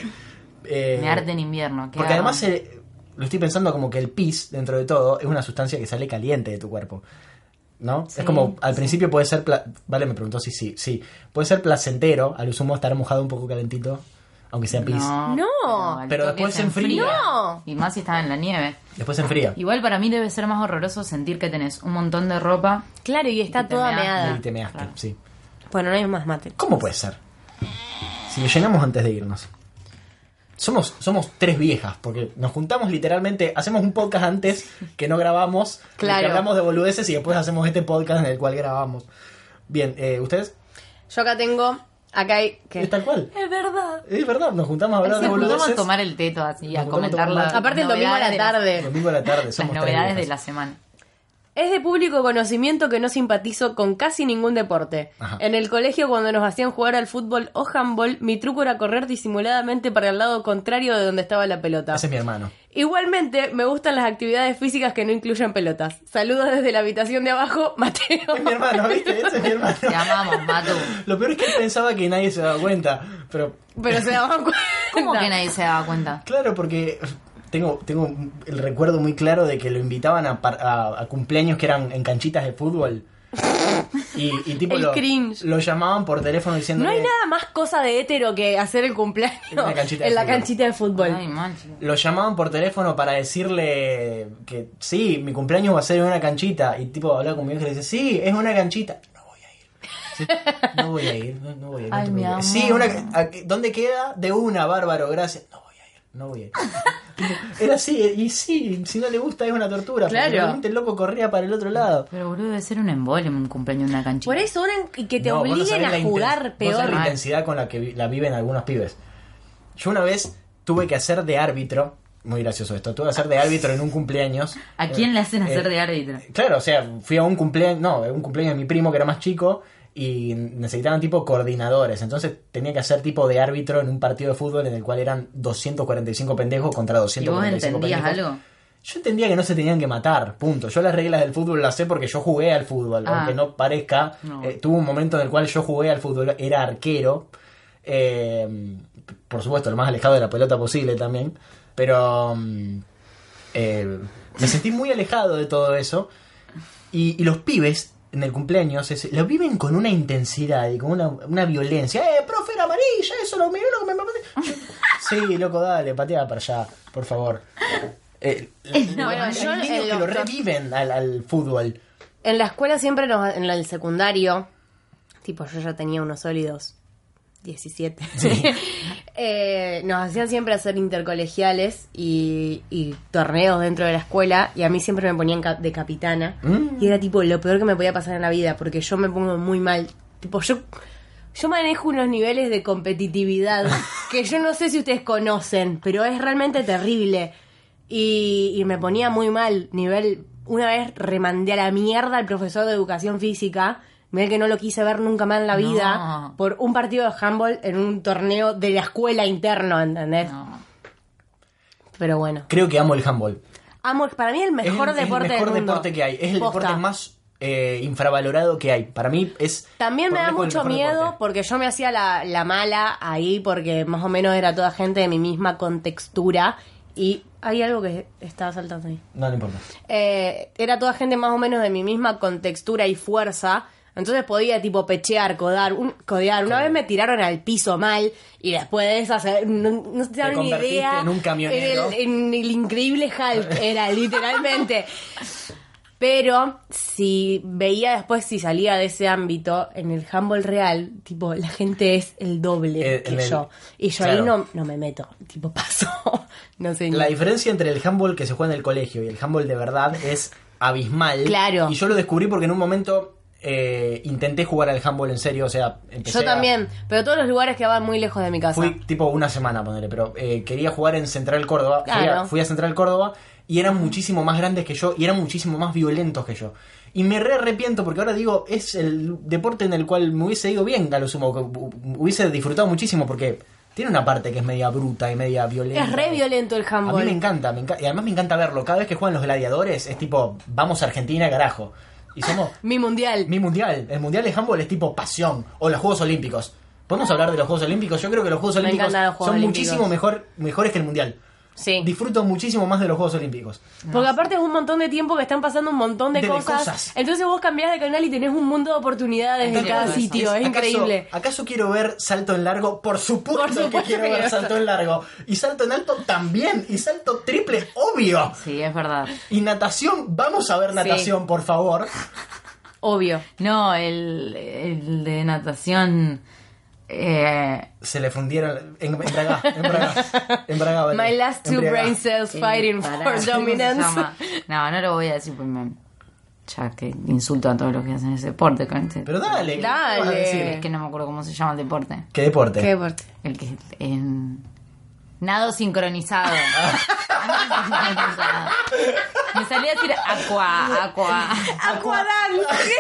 [SPEAKER 2] Eh,
[SPEAKER 3] Me arde en invierno. ¿qué
[SPEAKER 2] porque
[SPEAKER 3] hago?
[SPEAKER 2] además eh, lo estoy pensando como que el pis, dentro de todo, es una sustancia que sale caliente de tu cuerpo. ¿No?
[SPEAKER 3] Sí,
[SPEAKER 2] es como, al
[SPEAKER 3] sí.
[SPEAKER 2] principio puede ser... pla- Vale, me preguntó si sí, sí. Puede ser placentero, al sumo estar mojado un poco calentito, aunque sea pis.
[SPEAKER 3] No,
[SPEAKER 1] No.
[SPEAKER 2] Pero después se enfría.
[SPEAKER 1] No.
[SPEAKER 3] Y más si estaba en la nieve.
[SPEAKER 2] Después se enfría.
[SPEAKER 3] Igual para mí debe ser más horroroso sentir que tenés un montón de ropa.
[SPEAKER 1] Claro, y está
[SPEAKER 3] Y
[SPEAKER 1] toda meada.
[SPEAKER 2] Y te measte,
[SPEAKER 3] Claro.
[SPEAKER 2] sí.
[SPEAKER 1] Bueno, no hay más mate.
[SPEAKER 2] ¿Cómo puede ser? Si lo llenamos antes de irnos. Somos, somos tres viejas, porque nos juntamos literalmente, hacemos un podcast antes que no grabamos, el que
[SPEAKER 1] Claro.
[SPEAKER 2] hablamos de boludeces y después hacemos este podcast en el cual grabamos. Bien, eh, ¿ustedes?
[SPEAKER 1] Yo acá tengo. Acá hay. ¿qué?
[SPEAKER 2] Es tal cual.
[SPEAKER 1] Es verdad.
[SPEAKER 2] Es verdad, nos juntamos a hablar
[SPEAKER 3] Sí,
[SPEAKER 2] de
[SPEAKER 3] nos
[SPEAKER 2] boludeces.
[SPEAKER 3] a tomar el teto así,
[SPEAKER 2] Nos
[SPEAKER 3] a
[SPEAKER 2] juntamos a
[SPEAKER 3] comentar
[SPEAKER 2] tomar
[SPEAKER 3] las
[SPEAKER 2] la-
[SPEAKER 1] Aparte, el domingo a la
[SPEAKER 3] las-
[SPEAKER 1] tarde.
[SPEAKER 2] Domingo a la tarde,
[SPEAKER 3] Las
[SPEAKER 2] somos tres
[SPEAKER 3] novedades de la semana.
[SPEAKER 1] Es de público conocimiento que no simpatizo con casi ningún deporte.
[SPEAKER 2] Ajá.
[SPEAKER 1] En el colegio, cuando nos hacían jugar al fútbol o handball, mi truco era correr disimuladamente para el lado contrario de donde estaba la pelota.
[SPEAKER 2] Ese es mi hermano.
[SPEAKER 1] Igualmente, me gustan las actividades físicas que no incluyen pelotas. Saludos desde la habitación de abajo, Mateo.
[SPEAKER 2] Es mi hermano, ¿viste? Ese es mi hermano.
[SPEAKER 3] Te amamos, Matu.
[SPEAKER 2] Lo peor es que él pensaba que nadie se daba cuenta, pero
[SPEAKER 1] Pero se daban cuenta.
[SPEAKER 3] ¿Cómo que nadie se daba cuenta?
[SPEAKER 2] Claro, porque tengo, tengo el recuerdo muy claro de que lo invitaban a, par- a- a cumpleaños que eran en canchitas de fútbol. Y, y tipo
[SPEAKER 1] El
[SPEAKER 2] lo,
[SPEAKER 1] cringe.
[SPEAKER 2] lo llamaban por teléfono diciendo
[SPEAKER 1] No hay nada más cosa de hétero que hacer el cumpleaños
[SPEAKER 2] En canchita
[SPEAKER 1] la canchita de fútbol.
[SPEAKER 3] Ay,
[SPEAKER 2] lo llamaban por teléfono para decirle que sí, mi cumpleaños va a ser en una canchita. Y tipo hablaba con mi vieja y le dice, sí, es una canchita. No voy a ir. Sí, no voy a ir, no, no voy a ir. no
[SPEAKER 3] Ay.
[SPEAKER 2] Sí, una, ¿dónde queda? De una, bárbaro, gracias. No voy a ir, no voy a ir. Era así, y sí, si no le gusta es una tortura. porque
[SPEAKER 1] Claro.
[SPEAKER 2] realmente el loco corría para el otro lado.
[SPEAKER 3] Pero boludo, debe ser un embole un cumpleaños en una canchita.
[SPEAKER 1] Por eso, ahora que te
[SPEAKER 2] No, vos no
[SPEAKER 1] obliguen a jugar
[SPEAKER 2] vos sabés
[SPEAKER 1] peor.
[SPEAKER 2] la intensidad con la que vi- la viven algunos pibes. Yo una vez tuve que hacer de árbitro, muy gracioso esto, tuve que hacer de árbitro en un cumpleaños.
[SPEAKER 3] ¿A quién le hacen hacer
[SPEAKER 2] Eh,
[SPEAKER 3] de árbitro?
[SPEAKER 2] Claro, o sea, fui a un cumpleaños, no, un cumpleaños de mi primo que era más chico y necesitaban tipo coordinadores, entonces tenía que hacer tipo de árbitro en un partido de fútbol en el cual eran 245 pendejos contra
[SPEAKER 3] ¿Y vos
[SPEAKER 2] 245
[SPEAKER 3] entendías
[SPEAKER 2] pendejos.
[SPEAKER 3] algo?
[SPEAKER 2] Yo entendía que no se tenían que matar, punto. Yo las reglas del fútbol las sé porque yo jugué al fútbol,
[SPEAKER 3] Ah.
[SPEAKER 2] aunque no parezca.
[SPEAKER 3] No.
[SPEAKER 2] Eh, tuve un momento en el cual yo jugué al fútbol, era arquero. eh, por supuesto, lo más alejado de la pelota posible también. Pero mm, eh, me sentí muy alejado de todo eso. Y, y los pibes en el cumpleaños es- lo viven con una intensidad y con una, una violencia. ¡Eh, profe, era amarilla! Eso lo miró lo que me Sí, loco, dale, patea para allá, por favor. Eh,
[SPEAKER 1] No,
[SPEAKER 2] hay
[SPEAKER 1] bueno, yo
[SPEAKER 2] niños que lo reviven al, al fútbol.
[SPEAKER 1] En la escuela siempre nos, en el secundario, tipo yo ya tenía unos sólidos 17, eh, nos hacían siempre hacer intercolegiales y, y torneos dentro de la escuela y a mí siempre me ponían ca- de capitana
[SPEAKER 2] Mm.
[SPEAKER 1] y era tipo lo peor que me podía pasar en la vida porque yo me pongo muy mal. Tipo, yo, yo manejo unos niveles de competitividad que yo no sé si ustedes conocen, pero es realmente terrible. Y, y me ponía muy mal. Nivel, una vez remandé a la mierda al profesor de educación física. Nivel que no lo quise ver nunca más en la vida.
[SPEAKER 3] No.
[SPEAKER 1] Por un partido de handball en un torneo de la escuela interno, ¿entendés?
[SPEAKER 3] No.
[SPEAKER 1] Pero bueno.
[SPEAKER 2] Creo que amo el handball.
[SPEAKER 1] Amo, para mí el mejor
[SPEAKER 2] es el,
[SPEAKER 1] deporte
[SPEAKER 2] es el mejor
[SPEAKER 1] del mundo.
[SPEAKER 2] deporte que hay. Es el
[SPEAKER 1] Posta.
[SPEAKER 2] deporte más eh, infravalorado que hay. Para mí es.
[SPEAKER 1] También me da mucho miedo
[SPEAKER 2] deporte.
[SPEAKER 1] porque yo me hacía la, la mala ahí porque más o menos era toda gente de mi misma contextura y hay algo que está saltando ahí.
[SPEAKER 2] No, no importa.
[SPEAKER 1] Eh, era toda gente más o menos de mi misma contextura y fuerza. Entonces podía tipo pechear, codar, un, codear. Una vez me tiraron al piso mal y después de eso, o sea, no, no se dan ni idea.
[SPEAKER 2] en un camionero.
[SPEAKER 1] En el, en el increíble Hulk era, literalmente. Pero si veía después si salía de ese ámbito, en el handball real, tipo, la gente es el doble
[SPEAKER 2] Eh,
[SPEAKER 1] que
[SPEAKER 2] el-
[SPEAKER 1] yo. Y yo ahí no, no me meto, tipo, paso. no sé ni-
[SPEAKER 2] La diferencia entre el handball que se juega en el colegio y el handball de verdad es abismal.
[SPEAKER 1] Claro.
[SPEAKER 2] Y yo lo descubrí porque en un momento eh, intenté jugar al handball en serio. O sea, empecé
[SPEAKER 1] Yo
[SPEAKER 2] a-
[SPEAKER 1] también, pero todos los lugares quedaban muy lejos de mi casa.
[SPEAKER 2] Fui tipo una semana, ponerle, pero eh, quería jugar en Central Córdoba. Fui, a, fui a Central Córdoba y eran muchísimo más grandes que yo y eran muchísimo más violentos que yo. Y me re arrepiento porque ahora digo, es el deporte en el cual me hubiese ido bien, a lo sumo, que hu- hubiese disfrutado muchísimo porque tiene una parte que es media bruta y media violenta.
[SPEAKER 1] Es re violento el
[SPEAKER 2] A
[SPEAKER 1] handball.
[SPEAKER 2] mí me encanta, me enca- y además me encanta verlo. Cada vez que juegan los gladiadores es tipo, vamos a Argentina, carajo. Y somos
[SPEAKER 1] Mi mundial.
[SPEAKER 2] mi mundial. El mundial de handball es tipo pasión. O los Juegos Olímpicos. ¿Podemos hablar de los Juegos Olímpicos? Yo creo que los Juegos
[SPEAKER 1] Me
[SPEAKER 2] Olímpicos
[SPEAKER 1] encantan los Juegos
[SPEAKER 2] son
[SPEAKER 1] Olímpicos.
[SPEAKER 2] muchísimo mejor, mejores que el mundial.
[SPEAKER 1] Sí.
[SPEAKER 2] Disfruto muchísimo más de los Juegos Olímpicos.
[SPEAKER 1] Porque aparte es un montón de tiempo que están pasando un montón de,
[SPEAKER 2] De
[SPEAKER 1] cosas.
[SPEAKER 2] cosas.
[SPEAKER 1] Entonces vos cambiás de canal y tenés un mundo de oportunidades en
[SPEAKER 2] Tal
[SPEAKER 1] cada sitio. Es,
[SPEAKER 2] ¿Acaso-
[SPEAKER 1] increíble.
[SPEAKER 2] ¿Acaso quiero ver salto en largo? Por supuesto,
[SPEAKER 1] Por supuesto
[SPEAKER 2] que quiero ver salto en largo. Y salto en alto también. Y salto triple, obvio.
[SPEAKER 3] Sí, es verdad.
[SPEAKER 2] Y natación, vamos a ver natación, por favor.
[SPEAKER 1] Obvio.
[SPEAKER 3] No, el, el de natación. Eh,
[SPEAKER 2] Se le fundieron. En, embragá, embragá, embragá, vale.
[SPEAKER 1] My last two brain cells fighting for
[SPEAKER 3] ¿cómo se
[SPEAKER 1] dominance.
[SPEAKER 3] No, no lo voy a decir porque me. Ya que insulto a todos los que hacen ese deporte. con este-
[SPEAKER 2] Pero dale, ¿qué
[SPEAKER 1] Dale.
[SPEAKER 2] vas a decir?
[SPEAKER 3] Es que no me acuerdo cómo se llama el deporte.
[SPEAKER 2] ¿Qué deporte?
[SPEAKER 1] Qué deporte.
[SPEAKER 3] El que. en- nado sincronizado. me salía a decir aqua, aqua.
[SPEAKER 1] Aquadance.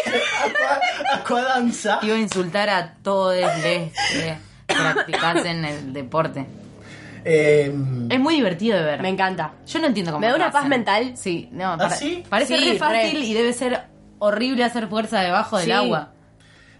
[SPEAKER 2] Aquadanza.
[SPEAKER 3] Iba a insultar a todos los que practicasen el deporte.
[SPEAKER 2] Eh,
[SPEAKER 3] Es muy divertido de ver.
[SPEAKER 1] Me encanta.
[SPEAKER 3] Yo no entiendo cómo
[SPEAKER 1] Me da una paz
[SPEAKER 3] hacen.
[SPEAKER 1] mental.
[SPEAKER 3] Sí, no, para-
[SPEAKER 2] sí?
[SPEAKER 3] parece
[SPEAKER 1] Sí,
[SPEAKER 3] re fácil
[SPEAKER 1] re.
[SPEAKER 3] y debe ser horrible hacer fuerza debajo del agua.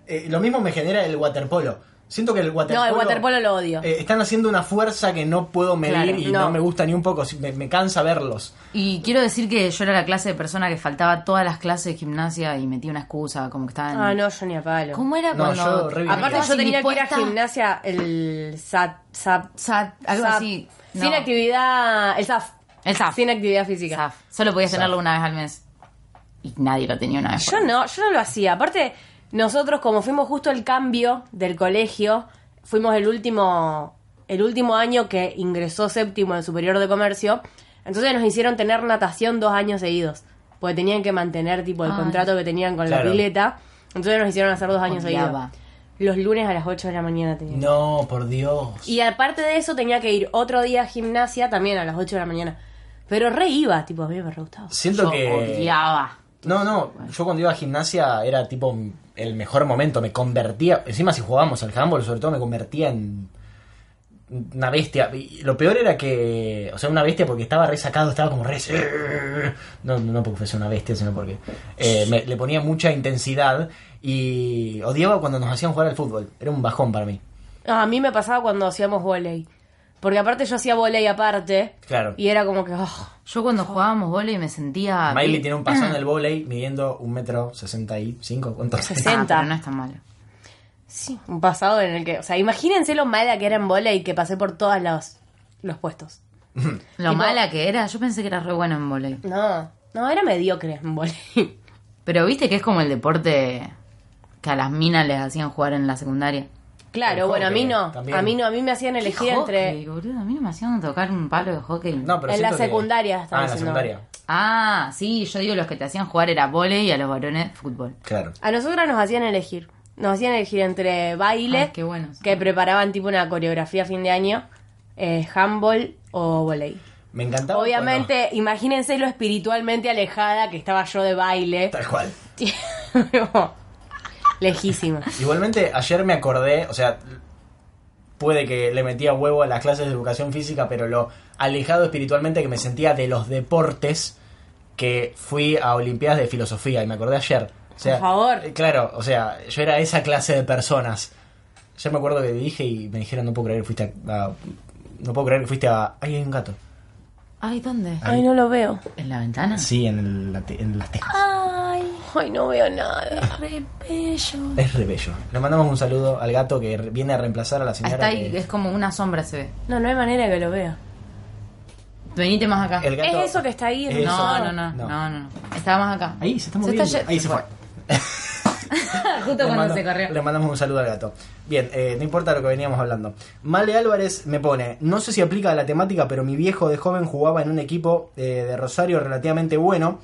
[SPEAKER 2] eh, lo mismo me genera el waterpolo. Siento que el waterpolo.
[SPEAKER 1] No, el waterpolo lo odio.
[SPEAKER 2] eh, están haciendo una fuerza que no puedo medir
[SPEAKER 3] Claro,
[SPEAKER 2] y no.
[SPEAKER 1] no.
[SPEAKER 2] me gusta ni un poco. Me, me cansa verlos.
[SPEAKER 3] Y quiero decir que yo era la clase de persona que faltaba todas las clases de gimnasia y metía una excusa, como que estaba en...
[SPEAKER 1] Ah, no, yo ni a palo.
[SPEAKER 3] ¿Cómo era
[SPEAKER 2] No,
[SPEAKER 3] cuando...?
[SPEAKER 2] yo.
[SPEAKER 1] Aparte yo tenía que ir a gimnasia el SAT, SAP,
[SPEAKER 3] SAT, algo así.
[SPEAKER 1] Sin
[SPEAKER 3] No.
[SPEAKER 1] actividad, el SAF.
[SPEAKER 3] El SAF.
[SPEAKER 1] Sin actividad física.
[SPEAKER 3] SAF. Solo podías tenerlo una vez al mes. Y nadie lo tenía una vez.
[SPEAKER 1] Yo no, yo no lo hacía. Aparte, nosotros como fuimos justo el cambio del colegio, fuimos el último, el último año que ingresó séptimo en superior de comercio, entonces nos hicieron tener natación dos años seguidos, porque tenían que mantener tipo el
[SPEAKER 3] Ay.
[SPEAKER 1] contrato que tenían con la pileta, entonces nos hicieron hacer dos años
[SPEAKER 3] Odiaba.
[SPEAKER 1] seguidos. Los lunes a las 8 de la mañana tenían.
[SPEAKER 2] No, por Dios.
[SPEAKER 1] Y aparte de eso tenía que ir otro día a gimnasia también a las 8 de la mañana. Pero re iba, tipo, a mí me re gustaba.
[SPEAKER 2] Siento
[SPEAKER 3] Yo
[SPEAKER 2] que.
[SPEAKER 3] odiaba.
[SPEAKER 2] No, no. Yo cuando iba a gimnasia era tipo el mejor momento. Me convertía. Encima, si jugábamos al handball, sobre todo, me convertía en. Una bestia. Y lo peor era que. O sea, una bestia porque estaba re sacado, estaba como re. No, no porque fuese una bestia, sino porque. eh, me- le ponía mucha intensidad. Y odiaba cuando nos hacían jugar al fútbol. Era un bajón para mí.
[SPEAKER 1] A mí me pasaba cuando hacíamos volei. Porque aparte yo hacía volei aparte.
[SPEAKER 2] Claro.
[SPEAKER 1] Y era como que. oh,
[SPEAKER 3] Yo cuando jugábamos volei me sentía...
[SPEAKER 2] Miley tiene un pasón en el volei midiendo un metro sesenta y cinco. ¿Cuánto?
[SPEAKER 3] Ah,
[SPEAKER 1] 60.
[SPEAKER 3] pero no es tan malo.
[SPEAKER 1] sí, un pasado en el que. O sea, imagínense lo mala que era en volei que pasé por todos los, los puestos.
[SPEAKER 3] Lo
[SPEAKER 1] Tipo-
[SPEAKER 3] mala que era, yo pensé que era re bueno en volei.
[SPEAKER 1] No, no, era mediocre en volei.
[SPEAKER 3] Pero viste que es como el deporte que a las minas les hacían jugar en la secundaria.
[SPEAKER 1] Claro, bueno, a mí no.
[SPEAKER 2] también.
[SPEAKER 1] A mí no, a mí me hacían elegir
[SPEAKER 3] Hockey,
[SPEAKER 1] entre.
[SPEAKER 3] boludo, a mí no me hacían tocar un palo de hockey.
[SPEAKER 2] No, pero
[SPEAKER 1] En la
[SPEAKER 2] siento que-
[SPEAKER 1] secundaria estaba
[SPEAKER 2] Ah, en la secundaria.
[SPEAKER 3] Ah, sí, yo digo los que te hacían jugar era volei y a los varones fútbol.
[SPEAKER 2] Claro.
[SPEAKER 1] A nosotras nos hacían elegir. Nos hacían elegir entre baile,
[SPEAKER 3] Ay, qué bueno.
[SPEAKER 1] que preparaban tipo una coreografía a fin de año, eh, handball o volei.
[SPEAKER 2] Me encantaba.
[SPEAKER 1] Obviamente, imagínense lo espiritualmente alejada que estaba yo de baile.
[SPEAKER 2] cuando- Tal cual.
[SPEAKER 1] Lejísima.
[SPEAKER 2] Igualmente, ayer me acordé, o sea, puede que le metía huevo a las clases de educación física, pero lo alejado espiritualmente que me sentía de los deportes que fui a Olimpiadas de Filosofía y me acordé ayer. O sea,
[SPEAKER 1] Por favor.
[SPEAKER 2] eh, Claro, o sea, yo era esa clase de personas. Ayer me acuerdo que dije y me dijeron, no puedo creer que fuiste a... a- no puedo creer que fuiste a... Ahí hay un gato.
[SPEAKER 3] Ay, ¿dónde?
[SPEAKER 1] Ay, no lo veo.
[SPEAKER 3] ¿En la ventana?
[SPEAKER 2] Sí, en, el- la te- en las tejas.
[SPEAKER 1] Ay, ay, no veo nada.
[SPEAKER 3] Re bello.
[SPEAKER 2] Es re bello. Le mandamos un saludo al gato que re- viene a reemplazar a la señora.
[SPEAKER 3] Está ahí,
[SPEAKER 2] que-
[SPEAKER 3] es como una sombra se ve.
[SPEAKER 1] No, no hay manera que lo vea.
[SPEAKER 3] Venite más acá.
[SPEAKER 2] el gato-
[SPEAKER 1] ¿Es eso que está ahí?
[SPEAKER 2] Es
[SPEAKER 3] No,
[SPEAKER 2] eso.
[SPEAKER 3] no, no, no, no, no. Estaba más acá.
[SPEAKER 2] Ahí se está
[SPEAKER 3] Se
[SPEAKER 2] moviendo.
[SPEAKER 3] ye-
[SPEAKER 2] Ahí
[SPEAKER 3] se
[SPEAKER 2] se
[SPEAKER 3] fue. Justo
[SPEAKER 2] Le
[SPEAKER 3] cuando
[SPEAKER 2] mando-
[SPEAKER 3] se corrió.
[SPEAKER 2] Le mandamos un saludo al gato. Bien, eh, no importa lo que veníamos hablando. Male Álvarez me pone, no sé si aplica a la temática, pero mi viejo de joven jugaba en un equipo eh, de Rosario relativamente bueno,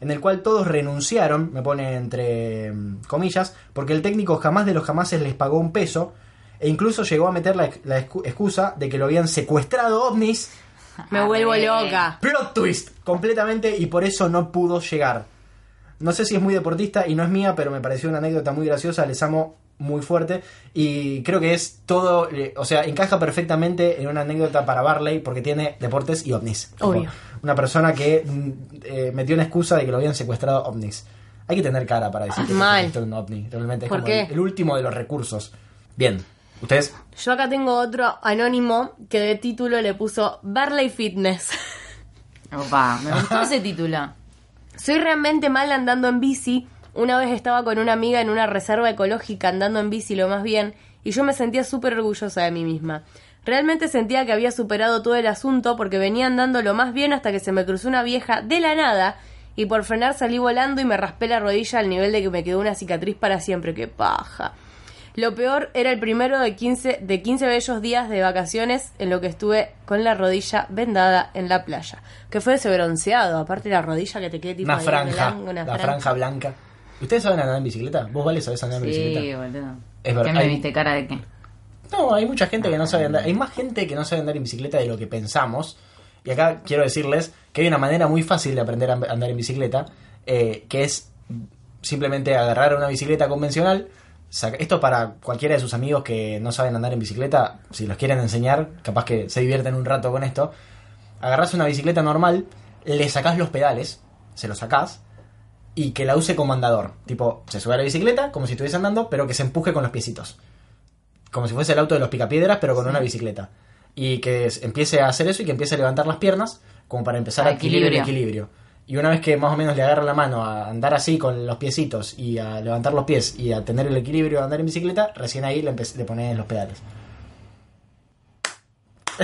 [SPEAKER 2] en el cual todos renunciaron, me pone entre mm, comillas, porque el técnico jamás de los jamases les pagó un peso, e incluso llegó a meter la, la excu- excusa de que lo habían secuestrado ovnis.
[SPEAKER 1] Me vuelvo
[SPEAKER 3] Arre.
[SPEAKER 1] loca.
[SPEAKER 2] Plot twist, completamente, y por eso no pudo llegar. No sé si es muy deportista y no es mía, pero me pareció una anécdota muy graciosa, les amo muy fuerte y creo que es todo, eh, o sea, encaja perfectamente en una anécdota para Barley porque tiene deportes y ovnis.
[SPEAKER 1] Obvio.
[SPEAKER 2] Una persona que mm, eh, metió una excusa de que lo habían secuestrado ovnis. Hay que tener cara para decir que
[SPEAKER 1] Mal.
[SPEAKER 2] se un ovni. Realmente es
[SPEAKER 1] ¿Por
[SPEAKER 2] como
[SPEAKER 1] qué?
[SPEAKER 2] El, el último de los recursos. Bien, ustedes.
[SPEAKER 1] Yo acá tengo otro anónimo que de título le puso Barley Fitness.
[SPEAKER 3] Opa, me gustó ese título.
[SPEAKER 1] Soy realmente mal andando en bici. Una vez estaba con una amiga en una reserva ecológica andando en bici lo más bien y yo me sentía súper orgullosa de mí misma. Realmente sentía que había superado todo el asunto porque venía andando lo más bien hasta que se me cruzó una vieja de la nada y por frenar salí volando y me raspé la rodilla al nivel de que me quedó una cicatriz para siempre. ¡Qué paja! Lo peor era el primero de 15, de 15 bellos días de vacaciones en lo que estuve con la rodilla vendada en la playa. Que fue ese bronceado, aparte la rodilla que te quede tipo
[SPEAKER 2] Una franja,
[SPEAKER 1] una
[SPEAKER 2] la franja blanca. ¿Ustedes saben andar en bicicleta? ¿Vos, Vale, sabés andar en
[SPEAKER 3] Sí,
[SPEAKER 2] bicicleta?
[SPEAKER 3] boludo.
[SPEAKER 2] Es verdad,
[SPEAKER 3] ¿Qué me
[SPEAKER 2] hay-
[SPEAKER 3] viste cara de qué?
[SPEAKER 2] No, hay mucha gente que no sabe andar. Hay más gente que no sabe andar en bicicleta de lo que pensamos. Y acá quiero decirles que hay una manera muy fácil de aprender a andar en bicicleta, eh, que es simplemente agarrar una bicicleta convencional. Esto para cualquiera de sus amigos que no saben andar en bicicleta, si los quieren enseñar, capaz que se divierten un rato con esto. Agarrás una bicicleta normal, le sacás los pedales, se los sacás, y que la use como andador. Tipo, se sube a la bicicleta como si estuviese andando, pero que se empuje con los piecitos como si fuese el auto de los picapiedras, pero con una bicicleta. Y que empiece a hacer eso y que empiece a levantar las piernas, como para empezar
[SPEAKER 3] A
[SPEAKER 2] a adquirir el
[SPEAKER 3] equilibrio.
[SPEAKER 2] Y una vez que más o menos le agarra la mano a andar así con los piecitos y a levantar los pies y a tener el equilibrio de andar en bicicleta, recién ahí le, le pones los pedales.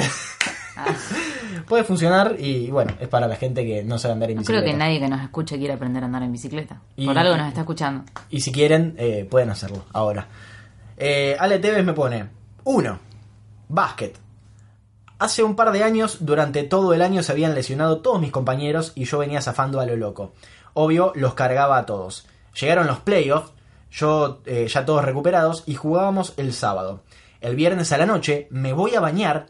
[SPEAKER 2] Puede funcionar y bueno, es para la gente que no sabe andar en
[SPEAKER 3] No creo
[SPEAKER 2] bicicleta.
[SPEAKER 3] que nadie que nos escuche quiera aprender a andar en bicicleta.
[SPEAKER 2] Y-
[SPEAKER 3] Por algo nos está escuchando.
[SPEAKER 2] Y si quieren, eh, pueden hacerlo ahora. Eh, Ale Tevez me pone: 1. Básquet. Hace un par de años, durante todo el año se habían lesionado todos mis compañeros y yo venía zafando a lo loco. Obvio, los cargaba a todos. Llegaron los playoffs, yo eh, ya todos recuperados, y jugábamos el sábado. El viernes a la noche me voy a bañar,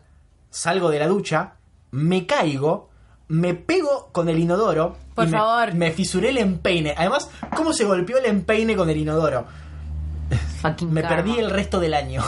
[SPEAKER 2] salgo de la ducha, me caigo, me pego con el inodoro.
[SPEAKER 1] Por
[SPEAKER 2] y me-
[SPEAKER 1] favor.
[SPEAKER 2] Me fisuré el empeine. Además, ¿cómo se golpeó el empeine con el inodoro? Me perdí el resto del año.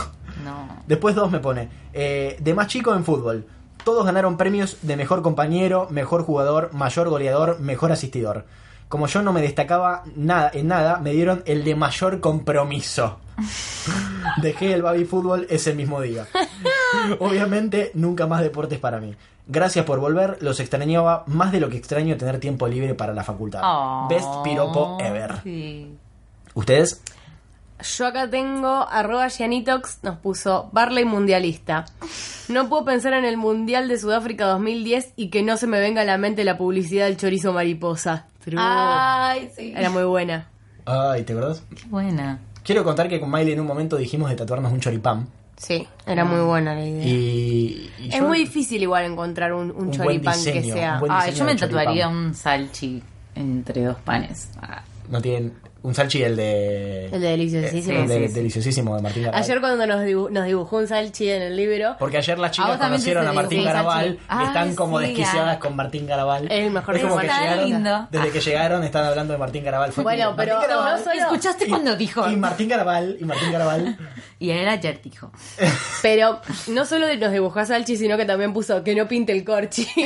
[SPEAKER 3] No.
[SPEAKER 2] Después dos me pone. eh, de más chico en fútbol. Todos ganaron premios de mejor compañero, mejor jugador, mayor goleador, mejor asistidor. Como yo no me destacaba nada en nada, me dieron el de mayor compromiso. Dejé el baby fútbol ese mismo día. Obviamente, nunca más deportes para mí. Gracias por volver, los extrañaba más de lo que extraño tener tiempo libre para la facultad.
[SPEAKER 3] Oh,
[SPEAKER 2] Best piropo ever.
[SPEAKER 3] sí.
[SPEAKER 2] ¿Ustedes?
[SPEAKER 1] Yo acá tengo arroba Gianitox, nos puso Barley Mundialista. No puedo pensar en el Mundial de Sudáfrica 2010 y que no se me venga a la mente la publicidad del chorizo mariposa. True.
[SPEAKER 3] Ay, sí.
[SPEAKER 1] Era muy buena.
[SPEAKER 2] Ay, ¿te acordás?
[SPEAKER 3] Qué buena.
[SPEAKER 2] Quiero contar que con Miley en un momento dijimos de tatuarnos un choripán.
[SPEAKER 1] Sí, era muy buena la idea.
[SPEAKER 2] Y, y
[SPEAKER 1] es
[SPEAKER 2] yo-
[SPEAKER 1] muy difícil igual encontrar un, un
[SPEAKER 2] Un buen
[SPEAKER 1] choripán que
[SPEAKER 2] diseño,
[SPEAKER 1] sea...
[SPEAKER 2] un buen
[SPEAKER 3] Ah,
[SPEAKER 2] diseño
[SPEAKER 3] yo me
[SPEAKER 2] choripán.
[SPEAKER 3] tatuaría un salchi entre dos panes. Ah,
[SPEAKER 2] No tienen un salchi el de...
[SPEAKER 1] El de deliciosísimo.
[SPEAKER 2] el de
[SPEAKER 3] Sí, sí, sí.
[SPEAKER 2] deliciosísimo de Martín Garabal.
[SPEAKER 1] Ayer cuando nos, dibu- nos dibujó un salchi en el libro,
[SPEAKER 2] Porque ayer las
[SPEAKER 3] ¿A
[SPEAKER 2] chicas conocieron a Martín Garabal
[SPEAKER 3] Ay,
[SPEAKER 2] están como
[SPEAKER 3] sí,
[SPEAKER 2] desquiciadas
[SPEAKER 3] ah.
[SPEAKER 2] con Martín Garabal.
[SPEAKER 1] Es el mejor
[SPEAKER 2] Es como que llegaron,
[SPEAKER 3] lindo.
[SPEAKER 2] desde que llegaron están hablando de Martín Garabal. Fue
[SPEAKER 1] Bueno, pero
[SPEAKER 2] Martín Garabal
[SPEAKER 1] no solo-
[SPEAKER 3] ¿Escuchaste
[SPEAKER 2] y-
[SPEAKER 3] cuando dijo?
[SPEAKER 2] Y Martín Garabal, y Martín Garabal.
[SPEAKER 3] Y él ayer dijo.
[SPEAKER 1] pero no solo nos dibujó a Salchi, sino que también puso que no pinte el corchi.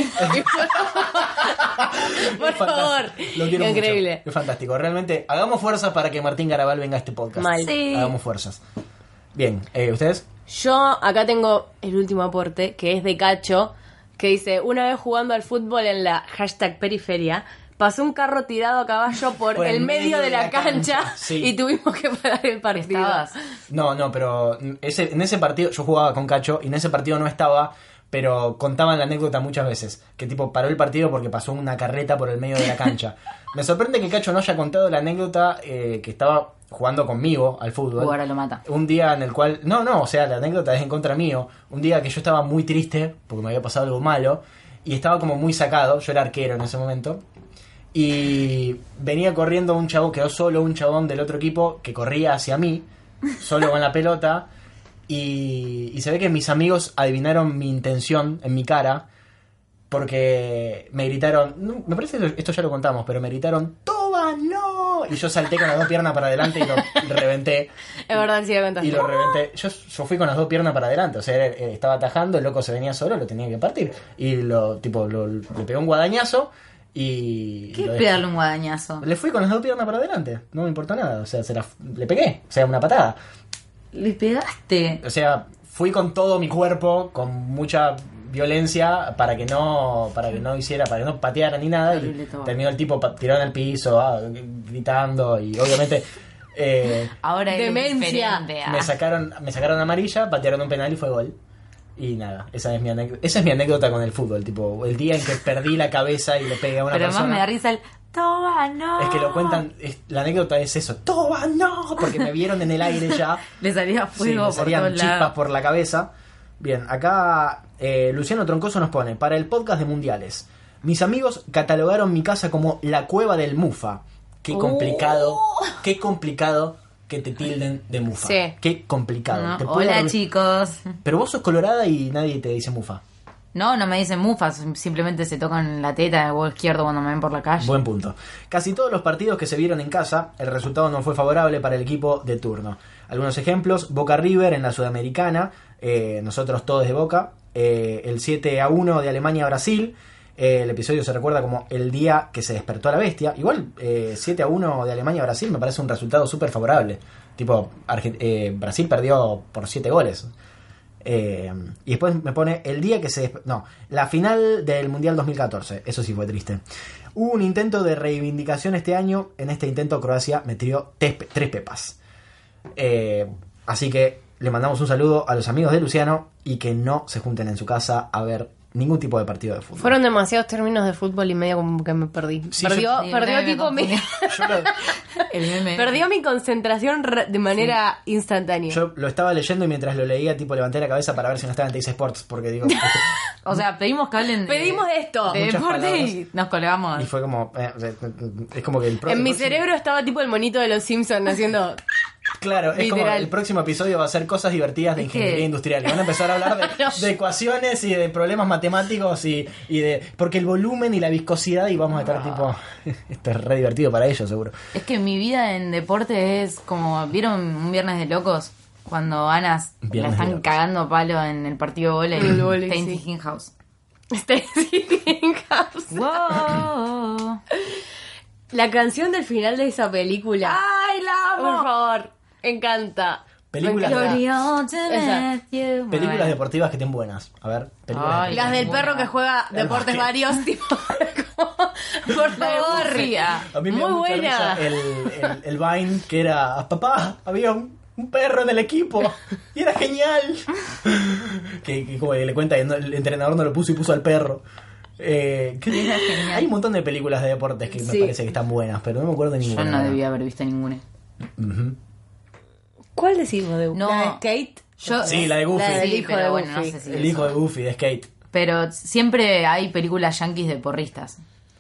[SPEAKER 1] Por
[SPEAKER 2] Es
[SPEAKER 1] favor.
[SPEAKER 2] Lo quiero mucho.
[SPEAKER 1] Increíble.
[SPEAKER 2] Es fantástico. Realmente, hagamos fuerzas para que Martín Garabal venga a este podcast.
[SPEAKER 1] Mal.
[SPEAKER 3] Sí.
[SPEAKER 2] Hagamos fuerzas. Bien, eh, ¿ustedes?
[SPEAKER 1] Yo acá tengo el último aporte, que es de Cacho, que dice, una vez jugando al fútbol en la hashtag periferia, pasó un carro tirado a caballo por,
[SPEAKER 2] Por
[SPEAKER 1] el medio de la, cancha,
[SPEAKER 2] sí.
[SPEAKER 1] y tuvimos que parar el partido.
[SPEAKER 3] ¿Estabas?
[SPEAKER 2] No, no, pero ese, en ese partido yo jugaba con Cacho y en ese partido no estaba, pero contaban la anécdota muchas veces. Que tipo paró el partido porque pasó una carreta por el medio de la cancha. Me sorprende que Cacho no haya contado la anécdota eh, que estaba jugando conmigo al fútbol.
[SPEAKER 3] Ahora lo mata.
[SPEAKER 2] Un día en el cual. No, no, o sea, la anécdota es en contra mío. Un día que yo estaba muy triste porque me había pasado algo malo y estaba como muy sacado. Yo era arquero en ese momento. Y venía corriendo un chavo, quedó solo un chabón del otro equipo que corría hacia mí, solo con la pelota. Y, y se ve que mis amigos adivinaron mi intención en mi cara. Porque me gritaron, no, me parece que esto ya lo contamos, pero me gritaron, ¡Toba, no! Y yo salté con las dos piernas para adelante y lo reventé.
[SPEAKER 1] Es verdad, sí.
[SPEAKER 2] Y lo reventé. Yo, yo fui con las dos piernas para adelante. O sea, estaba atajando, el loco se venía solo, lo tenía que partir. Y lo, tipo, lo, le pegó un guadañazo y.
[SPEAKER 3] ¿Qué es pegarle un guadañazo?
[SPEAKER 2] Le fui con las dos piernas para adelante. No me importó nada. O sea, se la- le pegué. O sea, una patada.
[SPEAKER 3] Le pegaste.
[SPEAKER 2] O sea, fui con todo mi cuerpo, con mucha violencia para que no para que no hiciera para que no pateara ni nada y terminó el tipo tirado en el piso ah, gritando y obviamente eh,
[SPEAKER 3] Ahora es
[SPEAKER 1] Demencia.
[SPEAKER 2] me sacaron me sacaron amarilla patearon un penal y fue gol y nada esa es mi anécdota esa es mi anécdota con el fútbol tipo el día en que perdí la cabeza y le pegué a una
[SPEAKER 3] Pero más
[SPEAKER 2] persona
[SPEAKER 3] me da risa el. Toma, no.
[SPEAKER 2] es que lo cuentan es- la anécdota es eso toma no porque me vieron en el aire ya
[SPEAKER 3] Le salía
[SPEAKER 2] Sí,
[SPEAKER 3] fuego
[SPEAKER 2] me
[SPEAKER 3] por
[SPEAKER 2] salían chispas
[SPEAKER 3] lados.
[SPEAKER 2] por la cabeza. Bien, acá eh, Luciano Troncoso nos pone, para el podcast de Mundiales, mis amigos catalogaron mi casa como la cueva del Mufa. Qué complicado, qué complicado que te tilden de Mufa.
[SPEAKER 1] Sí.
[SPEAKER 2] Qué complicado.
[SPEAKER 3] No, Hola, chicos.
[SPEAKER 2] Pero vos sos colorada y nadie te dice Mufa.
[SPEAKER 3] No, no me dicen mufas, simplemente se tocan la teta en el huevo izquierdo cuando me ven por la calle.
[SPEAKER 2] Buen punto. Casi todos los partidos que se vieron en casa, el resultado no fue favorable para el equipo de turno. Algunos ejemplos, Boca River en la Sudamericana, eh, nosotros todos de Boca, eh, el 7 a 1 de Alemania a Brasil, eh, el episodio se recuerda como el día que se despertó la bestia. Igual, eh, 7 a 1 de Alemania a Brasil me parece un resultado súper favorable. Tipo, Brasil perdió por 7 goles. Eh, y después me pone el día que se... No, la final del Mundial 2014. Eso sí fue triste. Hubo un intento de reivindicación este año. En este intento Croacia metió tres pepas. Eh, así que le mandamos un saludo a los amigos de Luciano y que no se junten en su casa a ver ningún tipo de partido de fútbol.
[SPEAKER 1] Fueron demasiados términos de fútbol y medio como que me perdí.
[SPEAKER 2] Sí,
[SPEAKER 1] perdió
[SPEAKER 3] yo- sí,
[SPEAKER 1] perdió tipo mi,
[SPEAKER 2] lo,
[SPEAKER 3] El meme.
[SPEAKER 1] perdió mi concentración de manera instantánea.
[SPEAKER 2] yo lo estaba leyendo y mientras lo leía, tipo levanté la cabeza para ver si no estaba en Teis Sports, porque digo...
[SPEAKER 3] O sea, pedimos que hablen de,
[SPEAKER 1] Pedimos esto.
[SPEAKER 3] de deporte y nos colgamos.
[SPEAKER 2] y fue como... eh, es como que el
[SPEAKER 1] en mi cerebro estaba tipo el monito de los Simpsons haciendo
[SPEAKER 2] Claro, es como el próximo episodio va a ser cosas divertidas de ingeniería industrial. Y van a empezar a hablar de,
[SPEAKER 1] No.
[SPEAKER 2] de ecuaciones y de problemas matemáticos y, y de. Porque el volumen y la viscosidad y vamos a estar tipo. Esto es re divertido para ellos, seguro.
[SPEAKER 3] Es que mi vida en deporte es como. ¿Vieron un viernes de locos? Cuando Anas
[SPEAKER 2] Viernes
[SPEAKER 3] la están cagando a palo en el partido de volei. Stacey
[SPEAKER 1] sí.
[SPEAKER 3] Hinghouse.
[SPEAKER 1] Stacy House.
[SPEAKER 3] ¡Wow!
[SPEAKER 1] La canción del final de esa película.
[SPEAKER 3] ¡Ay, la
[SPEAKER 1] Por favor, encanta.
[SPEAKER 2] Películas,
[SPEAKER 3] you.
[SPEAKER 2] películas deportivas que estén buenas. A ver, películas
[SPEAKER 3] Ay,
[SPEAKER 1] las del
[SPEAKER 3] Buena.
[SPEAKER 1] perro que juega deportes varios, tipo. como, por
[SPEAKER 3] de
[SPEAKER 1] favor.
[SPEAKER 3] Ah.
[SPEAKER 2] A mí me
[SPEAKER 1] Muy
[SPEAKER 2] da mucha
[SPEAKER 1] buena.
[SPEAKER 2] risa el, el, el Vine que era, papá, había un, un perro en el equipo y era genial. que, que como que le cuenta el entrenador no lo puso y puso al perro. Eh, que-
[SPEAKER 3] Era genial.
[SPEAKER 2] hay un montón de películas de deportes que me parece que están buenas, pero no me acuerdo de
[SPEAKER 3] Yo
[SPEAKER 2] ninguna.
[SPEAKER 3] no debía haber visto ninguna.
[SPEAKER 2] Ujú.
[SPEAKER 1] ¿Cuál decimos de
[SPEAKER 3] No.
[SPEAKER 1] ¿La de Skate?
[SPEAKER 3] Yo,
[SPEAKER 2] Sí, la de Goofy.
[SPEAKER 1] La del
[SPEAKER 3] Sí,
[SPEAKER 1] hijo
[SPEAKER 3] pero
[SPEAKER 1] de
[SPEAKER 3] bueno, no
[SPEAKER 1] Goofy.
[SPEAKER 3] sé si
[SPEAKER 2] El
[SPEAKER 3] eso.
[SPEAKER 2] hijo de Goofy, de Skate.
[SPEAKER 3] Pero siempre hay películas yankees de porristas.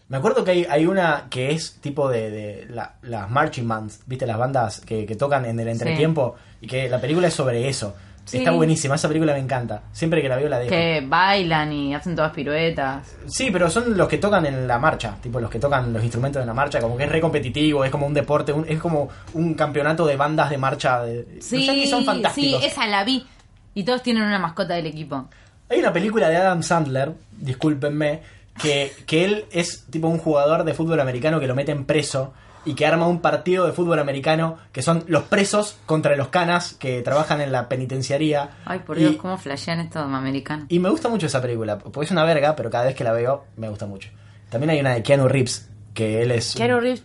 [SPEAKER 2] Me acuerdo que hay, hay una que es tipo de, de la- las marching bands, ¿viste? Las bandas que, que tocan en el entretiempo y que la película es sobre eso.
[SPEAKER 3] Sí.
[SPEAKER 2] Está buenísima, esa película me encanta. Siempre que la veo la dejo.
[SPEAKER 3] Que bailan y hacen todas piruetas.
[SPEAKER 2] Sí, pero son los que tocan en la marcha, tipo los que tocan los instrumentos en la marcha, como que es re competitivo, es como un deporte, un- es como un campeonato de bandas de marcha. De,
[SPEAKER 3] Sí,
[SPEAKER 2] son
[SPEAKER 3] sí,
[SPEAKER 2] fantásticos.
[SPEAKER 3] esa la vi. Y todos tienen una mascota del equipo.
[SPEAKER 2] Hay una película de Adam Sandler, discúlpenme, que, que él es tipo un jugador de fútbol americano que lo meten preso y que arma un partido de fútbol americano que son los presos contra los canas que trabajan en la penitenciaría.
[SPEAKER 3] Ay, por
[SPEAKER 2] Y-
[SPEAKER 3] Dios, cómo flashean estos americanos.
[SPEAKER 2] Y me gusta mucho esa película, porque es una verga, pero cada vez que la veo me gusta mucho. También hay una de Keanu Reeves, que él es...
[SPEAKER 1] Keanu Reeves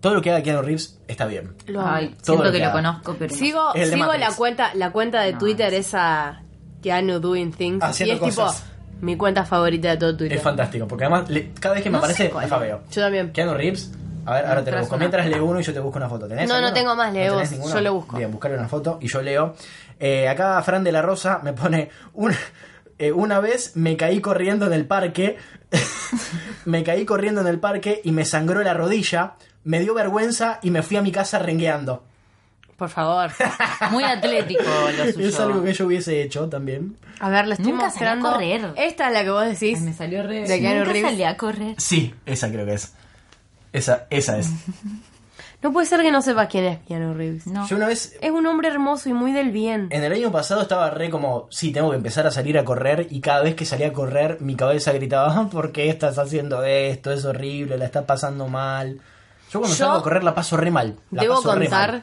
[SPEAKER 2] Todo lo que haga Keanu Reeves está bien.
[SPEAKER 1] lo.
[SPEAKER 3] Ay,
[SPEAKER 2] Todo
[SPEAKER 3] siento
[SPEAKER 2] lo
[SPEAKER 3] que
[SPEAKER 2] que
[SPEAKER 3] lo conozco, pero.
[SPEAKER 1] Sigo, sigo la cuenta, la cuenta de
[SPEAKER 3] No,
[SPEAKER 1] Twitter,
[SPEAKER 3] no sé.
[SPEAKER 1] esa Keanu Doing Things.
[SPEAKER 2] Haciendo
[SPEAKER 1] y es
[SPEAKER 2] cosas.
[SPEAKER 1] tipo mi cuenta favorita de todo Twitter.
[SPEAKER 2] Es fantástico, porque además le- cada vez que me
[SPEAKER 3] No
[SPEAKER 2] aparece me fabeo.
[SPEAKER 1] Yo también.
[SPEAKER 2] Keanu Reeves, a ver, ahora te lo busco.
[SPEAKER 3] una-
[SPEAKER 2] Mientras leo uno y yo te busco una foto. ¿Tenés
[SPEAKER 1] No, no tengo más, lee
[SPEAKER 2] tenés
[SPEAKER 1] vos, yo lo busco.
[SPEAKER 2] Bien, buscarle una foto y yo leo. Eh, acá Fran de la Rosa me pone un- eh, una vez me caí corriendo en el parque. me caí corriendo en el parque y me sangró la rodilla. Me dio vergüenza y me fui a mi casa rengueando.
[SPEAKER 1] Por favor.
[SPEAKER 3] Muy atlético lo suyo.
[SPEAKER 2] Es algo que yo hubiese hecho también.
[SPEAKER 1] A ver, le estoy
[SPEAKER 3] Nunca salí a
[SPEAKER 1] mostrando.
[SPEAKER 3] correr.
[SPEAKER 1] Esta es la que vos decís.
[SPEAKER 3] Ay, me salió re.
[SPEAKER 1] De
[SPEAKER 3] Nunca salí a correr.
[SPEAKER 2] Sí, esa creo que es. Esa, esa es.
[SPEAKER 1] No puede ser que no sepas quién es Keanu Reeves.
[SPEAKER 3] No.
[SPEAKER 2] Yo una vez
[SPEAKER 1] Es un hombre hermoso y muy del bien.
[SPEAKER 2] En el año pasado estaba re como, sí, tengo que empezar a salir a correr y cada vez que salía a correr mi cabeza gritaba, "Ah, ¿por qué estás haciendo esto? Es horrible, la estás pasando mal. Yo cuando
[SPEAKER 1] Yo
[SPEAKER 2] salgo a correr la paso re mal. La
[SPEAKER 1] Debo
[SPEAKER 2] paso re
[SPEAKER 1] contar
[SPEAKER 2] mal.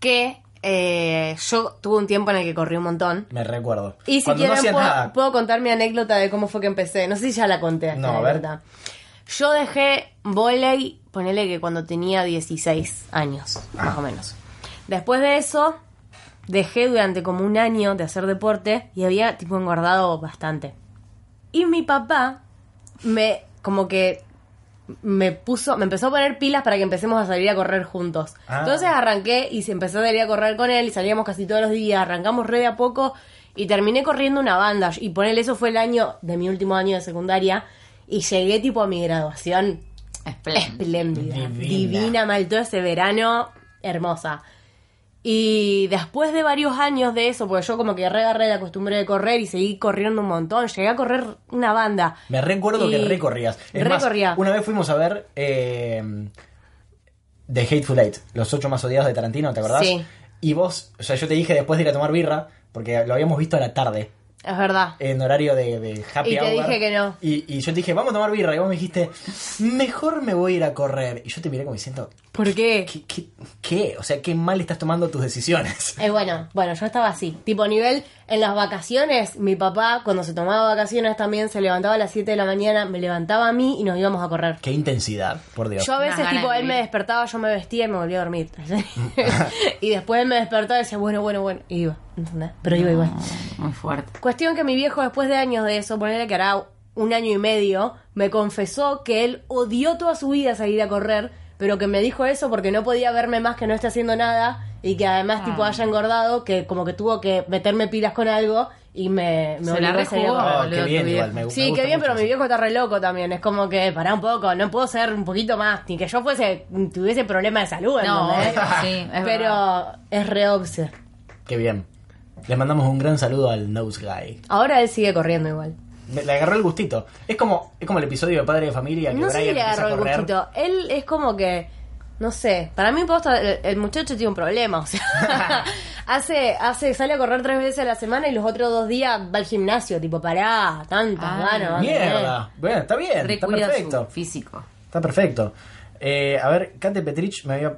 [SPEAKER 1] que eh, yo tuve un tiempo en el que corrí un montón.
[SPEAKER 2] Me recuerdo.
[SPEAKER 1] Y si
[SPEAKER 2] cuando
[SPEAKER 1] quieren, puedo, contar mi anécdota de cómo fue que empecé. No sé si ya la conté.
[SPEAKER 2] No, a ver.
[SPEAKER 1] anécdota. Yo dejé volei, ponele que cuando tenía 16 años,
[SPEAKER 2] Ah.
[SPEAKER 1] más o menos. Después de eso, dejé durante como un año de hacer deporte y había tipo engordado bastante. Y mi papá me, como que me puso, me empezó a poner pilas para que empecemos a salir a correr juntos.
[SPEAKER 2] Ah.
[SPEAKER 1] Entonces arranqué y se empezó a salir a correr con él y salíamos casi todos los días, arrancamos re de a poco y terminé corriendo una banda. Y ponele, eso fue el año de mi último año de secundaria y llegué tipo a mi graduación espléndida,
[SPEAKER 2] Divina.
[SPEAKER 1] divina, mal todo ese verano, hermosa. Y después de varios años de eso, porque yo como que reagarré la costumbre de correr y seguí corriendo un montón, llegué a correr una banda.
[SPEAKER 2] Me recuerdo que recorrías. Es más,
[SPEAKER 1] Recorría.
[SPEAKER 2] una vez fuimos a ver eh, The Hateful Eight, los ocho más odiados de Tarantino, ¿te acordás?
[SPEAKER 1] Sí.
[SPEAKER 2] Y vos, o sea, yo te dije después de ir a tomar birra, porque lo habíamos visto a la tarde.
[SPEAKER 1] Es verdad.
[SPEAKER 2] en horario de, de happy
[SPEAKER 1] Y te
[SPEAKER 2] hour.
[SPEAKER 1] dije que no.
[SPEAKER 2] Y, y yo te dije, vamos a tomar birra. Y vos me dijiste, mejor me voy a ir a correr. Y yo te miré como diciendo,
[SPEAKER 1] ¿Por qué?
[SPEAKER 2] ¿qué? qué, qué? O sea, qué mal estás tomando tus decisiones.
[SPEAKER 1] Eh, bueno, bueno, yo estaba así. Tipo, nivel, en las vacaciones, mi papá, cuando se tomaba vacaciones también, se levantaba a las 7 de la mañana, me levantaba a mí y nos íbamos a correr.
[SPEAKER 2] Qué intensidad, por Dios.
[SPEAKER 1] Yo a veces, tipo, él me despertaba, yo me vestía y me volvía a dormir. y después él me despertaba y decía, bueno, bueno, bueno. Y iba, ¿entendés? Pero iba igual.
[SPEAKER 3] Muy fuerte.
[SPEAKER 1] Cuestión que mi viejo, después de años de eso, ponerle que hará un año y medio, me confesó que él odió toda su vida salir a correr, pero que me dijo eso porque no podía verme más que no esté haciendo nada y que además, tipo,
[SPEAKER 3] Ah.
[SPEAKER 1] haya engordado, que como que tuvo que meterme pilas con algo y me, me
[SPEAKER 3] Se la
[SPEAKER 1] a salir a
[SPEAKER 3] rejugó.
[SPEAKER 1] correr.
[SPEAKER 2] Oh, qué bien, igual. Me,
[SPEAKER 1] Sí, qué bien, pero mi viejo está re loco también. Es como que, pará un poco, no puedo ser un poquito más, ni que yo fuese, tuviese problemas de salud,
[SPEAKER 3] No,
[SPEAKER 1] ¿entendés?
[SPEAKER 3] sí, es
[SPEAKER 1] Pero
[SPEAKER 3] verdad.
[SPEAKER 1] es re obse.
[SPEAKER 2] Qué bien. Le mandamos un gran saludo al Nose Guy.
[SPEAKER 1] Ahora él sigue corriendo igual.
[SPEAKER 2] Le agarró el gustito. Es como, es como el episodio de Padre de Familia. Que
[SPEAKER 1] No sé
[SPEAKER 2] Brian
[SPEAKER 1] si le agarró el gustito. Él es como que, no sé, para mí posta, el, el muchacho tiene un problema, o sea, hace, hace, sale a correr tres veces a la semana y los otros dos días va al gimnasio, tipo, pará, tantas
[SPEAKER 3] Ah,
[SPEAKER 1] ganas.
[SPEAKER 2] Mierda. Bueno, está bien. Está perfecto.
[SPEAKER 3] su físico.
[SPEAKER 2] Está perfecto. Eh, a ver, Kate Petrich me había...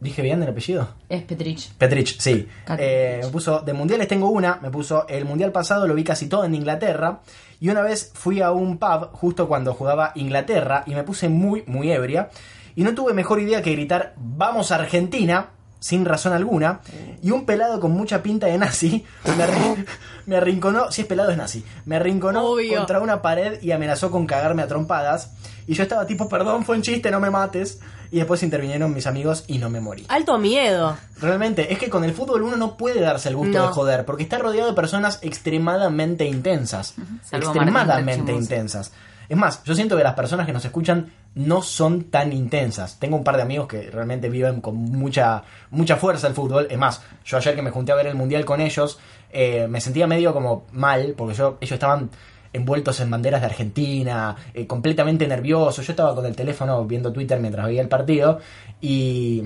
[SPEAKER 2] ¿Dije bien el apellido?
[SPEAKER 3] Es Petrich.
[SPEAKER 2] Petrich, sí. Eh, me puso, de mundiales tengo una, me puso, el mundial pasado lo vi casi todo en Inglaterra. Y una vez fui a un pub justo cuando jugaba Inglaterra y me puse muy, muy ebria. Y no tuve mejor idea que gritar, vamos Argentina. Sin razón alguna. Y un pelado con mucha pinta de nazi me, arrin- me arrinconó, si es pelado es nazi, me arrinconó
[SPEAKER 1] Obvio.
[SPEAKER 2] contra una pared y amenazó con cagarme a trompadas. Y yo estaba tipo, perdón, fue un chiste, no me mates. Y después intervinieron mis amigos y no me morí.
[SPEAKER 1] Alto miedo.
[SPEAKER 2] Realmente, es que con el fútbol uno no puede darse el gusto
[SPEAKER 1] No.
[SPEAKER 2] de joder, porque está rodeado de personas extremadamente intensas. Extremadamente intensas. Es más, yo siento que las personas que nos escuchan no son tan intensas. Tengo un par de amigos que realmente viven con mucha, mucha fuerza el fútbol. Es más, yo ayer que me junté a ver el mundial con ellos, eh, me sentía medio como mal, porque yo, ellos estaban envueltos en banderas de Argentina, eh, completamente nerviosos. Yo estaba con el teléfono viendo Twitter mientras veía el partido y,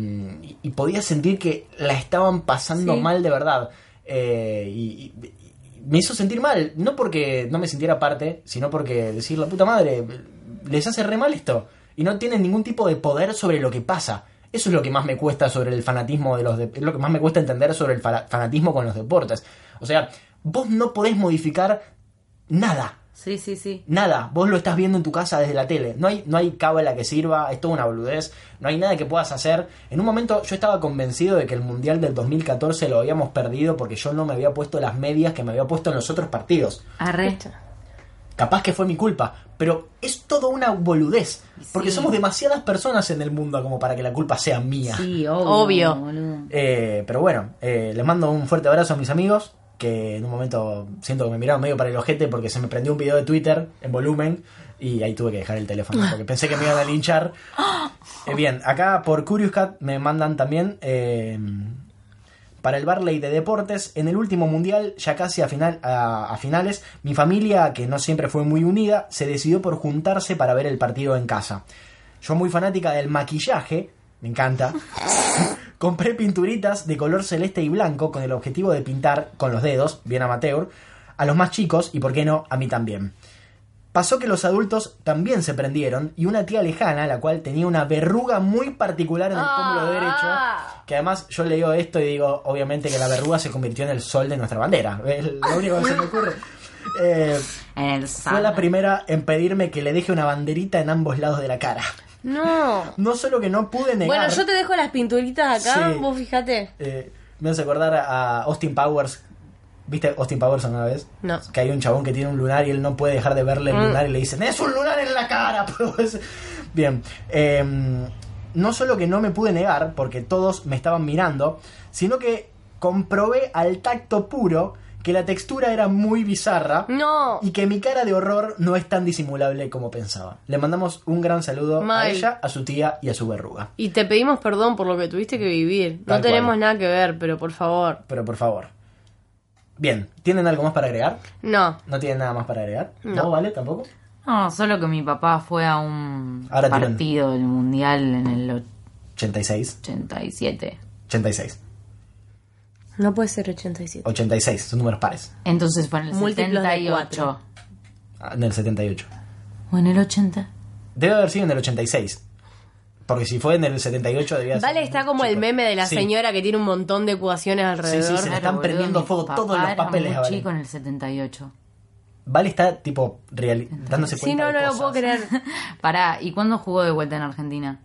[SPEAKER 2] y- podía sentir que la estaban pasando
[SPEAKER 3] Sí.
[SPEAKER 2] mal de verdad. Eh, y, y- y me hizo sentir mal, no porque no me sintiera parte, sino porque decir, la puta madre, les hace re mal esto. Y no tienen ningún tipo de poder sobre lo que pasa. Eso es lo que más me cuesta sobre el fanatismo de los de- lo que más me cuesta entender sobre el fa- fanatismo con los deportes. O sea, vos no podés modificar nada.
[SPEAKER 3] Sí, sí, sí.
[SPEAKER 2] Nada, vos lo estás viendo en tu casa desde la tele. No hay, no hay cábala que sirva, es toda una boludez. No hay nada que puedas hacer. En un momento yo estaba convencido de que el Mundial del 2014 lo habíamos perdido porque yo no me había puesto las medias que me había puesto en los otros partidos.
[SPEAKER 3] Arre.
[SPEAKER 2] Capaz que fue mi culpa, pero es toda una boludez. Porque
[SPEAKER 3] Sí.
[SPEAKER 2] somos demasiadas personas en el mundo como para que la culpa sea mía.
[SPEAKER 3] Sí, obvio.
[SPEAKER 1] Obvio.
[SPEAKER 2] Eh, pero bueno, eh, les mando un fuerte abrazo a mis amigos, que en un momento siento que me miraron medio para el ojete porque se me prendió un video de Twitter en volumen y ahí tuve que dejar el teléfono porque pensé que me iban a linchar. Eh, bien, acá por Curious Cat me mandan también eh, para el Barley de Deportes, en el último mundial, ya casi a, final, a, finales, mi familia, que no siempre fue muy unida, se decidió por juntarse para ver el partido en casa. Yo muy fanática del maquillaje, me encanta, compré pinturitas de color celeste y blanco con el objetivo de pintar con los dedos, bien amateur, a los más chicos y, por qué no, a mí también. Pasó que los adultos también se prendieron y una tía lejana, la cual tenía una verruga muy particular en el pómulo derecho, que además yo leo esto y digo, obviamente que la verruga se convirtió en el sol de nuestra bandera. Es lo único que se me ocurre. Eh,
[SPEAKER 3] En el
[SPEAKER 2] fue la primera en pedirme que le deje una banderita en ambos lados de la cara.
[SPEAKER 1] No.
[SPEAKER 2] No solo que no pude negar...
[SPEAKER 1] Bueno, yo te dejo las pinturitas acá,
[SPEAKER 2] Sí.
[SPEAKER 1] vos fíjate.
[SPEAKER 2] Eh, me hace acordar a Austin Powers. ¿Viste Austin Powers una vez?
[SPEAKER 1] No.
[SPEAKER 2] Que hay un chabón que tiene un lunar y él no puede dejar de verle el
[SPEAKER 1] Mm.
[SPEAKER 2] lunar y le dicen, ¡es un lunar en la cara! Bien. eh, no solo que no me pude negar porque todos me estaban mirando, sino que comprobé al tacto puro que la textura era muy bizarra
[SPEAKER 1] No.
[SPEAKER 2] y que mi cara de horror no es tan disimulable como pensaba. Le mandamos un gran saludo a ella, a su tía y a su verruga.
[SPEAKER 1] Y te pedimos perdón por lo que tuviste que vivir. No tenemos
[SPEAKER 2] cual.
[SPEAKER 1] nada que ver, pero por favor.
[SPEAKER 2] Pero por favor. Bien, ¿tienen algo más para agregar?
[SPEAKER 1] No.
[SPEAKER 2] ¿No tienen nada más para agregar?
[SPEAKER 1] No.
[SPEAKER 2] ¿Vale? ¿Tampoco?
[SPEAKER 3] No, solo que mi papá fue a un
[SPEAKER 2] Ahora
[SPEAKER 3] partido del mundial en el
[SPEAKER 2] 86.
[SPEAKER 3] 87.
[SPEAKER 2] 86.
[SPEAKER 1] No puede ser 87.
[SPEAKER 2] 86, son números pares.
[SPEAKER 3] Entonces fue en el
[SPEAKER 1] Múltiplos de
[SPEAKER 3] 78.
[SPEAKER 2] Ah, En el 78.
[SPEAKER 3] O en el 80.
[SPEAKER 2] Debe haber sido en el 86. Porque si fue en el 78 debía ser.
[SPEAKER 1] Vale, está como el
[SPEAKER 2] chico.
[SPEAKER 1] meme de la
[SPEAKER 2] Sí.
[SPEAKER 1] señora que tiene un montón de ecuaciones alrededor.
[SPEAKER 2] Sí, sí, se le están
[SPEAKER 3] boludo,
[SPEAKER 2] prendiendo fuego todos los
[SPEAKER 3] era
[SPEAKER 2] papeles
[SPEAKER 3] muy
[SPEAKER 2] a Vale.
[SPEAKER 3] chico en el 78.
[SPEAKER 2] Vale está tipo reali- dándose
[SPEAKER 1] Sí,
[SPEAKER 2] cuenta
[SPEAKER 1] no,
[SPEAKER 2] de
[SPEAKER 1] no lo
[SPEAKER 2] cosas.
[SPEAKER 1] puedo creer.
[SPEAKER 3] Pará, ¿y cuándo jugó de vuelta en Argentina?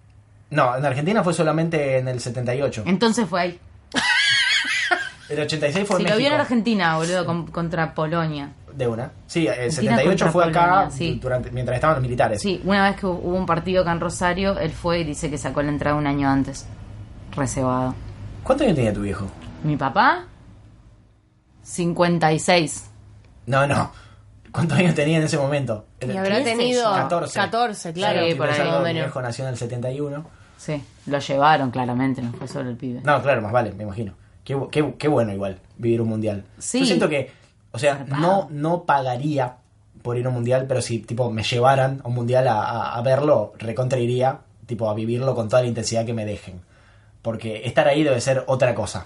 [SPEAKER 2] No, en Argentina fue solamente en el 78.
[SPEAKER 3] Entonces fue ahí.
[SPEAKER 2] El 86 fue
[SPEAKER 3] Si
[SPEAKER 2] en
[SPEAKER 3] lo vio en
[SPEAKER 2] México.
[SPEAKER 3] Argentina, boludo, con- contra Polonia.
[SPEAKER 2] De una. Sí, el
[SPEAKER 3] Argentina
[SPEAKER 2] 78
[SPEAKER 3] contra
[SPEAKER 2] fue acá
[SPEAKER 3] Polonia, sí.
[SPEAKER 2] durante, mientras estaban los militares.
[SPEAKER 3] Sí, una vez que hubo un partido acá en Rosario, él fue y dice que sacó la entrada un año antes. Reservado.
[SPEAKER 2] ¿Cuántos años tenía tu viejo?
[SPEAKER 3] Mi papá, 56.
[SPEAKER 2] No, no. ¿Cuántos años tenía en ese momento?
[SPEAKER 1] Y habrá
[SPEAKER 3] ¿Qué sé
[SPEAKER 1] tenido
[SPEAKER 3] yo?
[SPEAKER 1] 14, 14 claro.
[SPEAKER 3] Sí, por ahí.
[SPEAKER 2] Mi viejo nació en el 71.
[SPEAKER 3] Sí, lo llevaron claramente, no fue solo el pibe.
[SPEAKER 2] No, claro, más vale, me imagino. Qué, qué, qué bueno igual vivir un mundial.
[SPEAKER 3] Sí.
[SPEAKER 2] Yo siento que, o sea, no, no pagaría por ir a un mundial, pero si tipo me llevaran a un mundial a, a- a verlo, recontra iría, tipo a vivirlo con toda la intensidad que me dejen. Porque estar ahí debe ser otra cosa.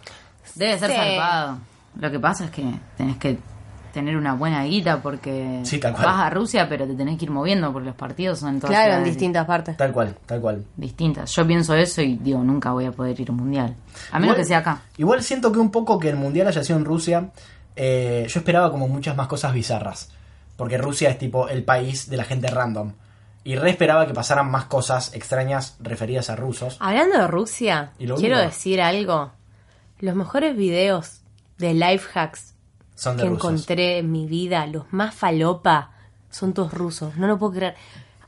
[SPEAKER 3] Debe ser
[SPEAKER 1] Sí.
[SPEAKER 3] zarpado. Lo que pasa es que tenés que tener una buena guita porque
[SPEAKER 2] Sí, tal cual.
[SPEAKER 3] vas a Rusia, pero te tenés que ir moviendo porque los partidos son en todas
[SPEAKER 1] Claro, en distintas partes.
[SPEAKER 2] Tal cual, tal cual.
[SPEAKER 3] distintas. Yo pienso eso y digo, nunca voy a poder ir a un mundial. A menos
[SPEAKER 2] Igual-
[SPEAKER 3] que sea acá.
[SPEAKER 2] Igual siento que un poco que el mundial haya sido en Rusia, eh, yo esperaba como muchas más cosas bizarras. Porque Rusia es tipo el país de la gente random. Y re esperaba que pasaran más cosas extrañas referidas a rusos.
[SPEAKER 1] Hablando de Rusia, quiero
[SPEAKER 2] único-
[SPEAKER 1] decir algo. Los mejores videos de life hacks
[SPEAKER 2] Son de
[SPEAKER 1] que
[SPEAKER 2] rusos.
[SPEAKER 1] encontré en mi vida, los más falopa, son todos rusos. No lo puedo creer.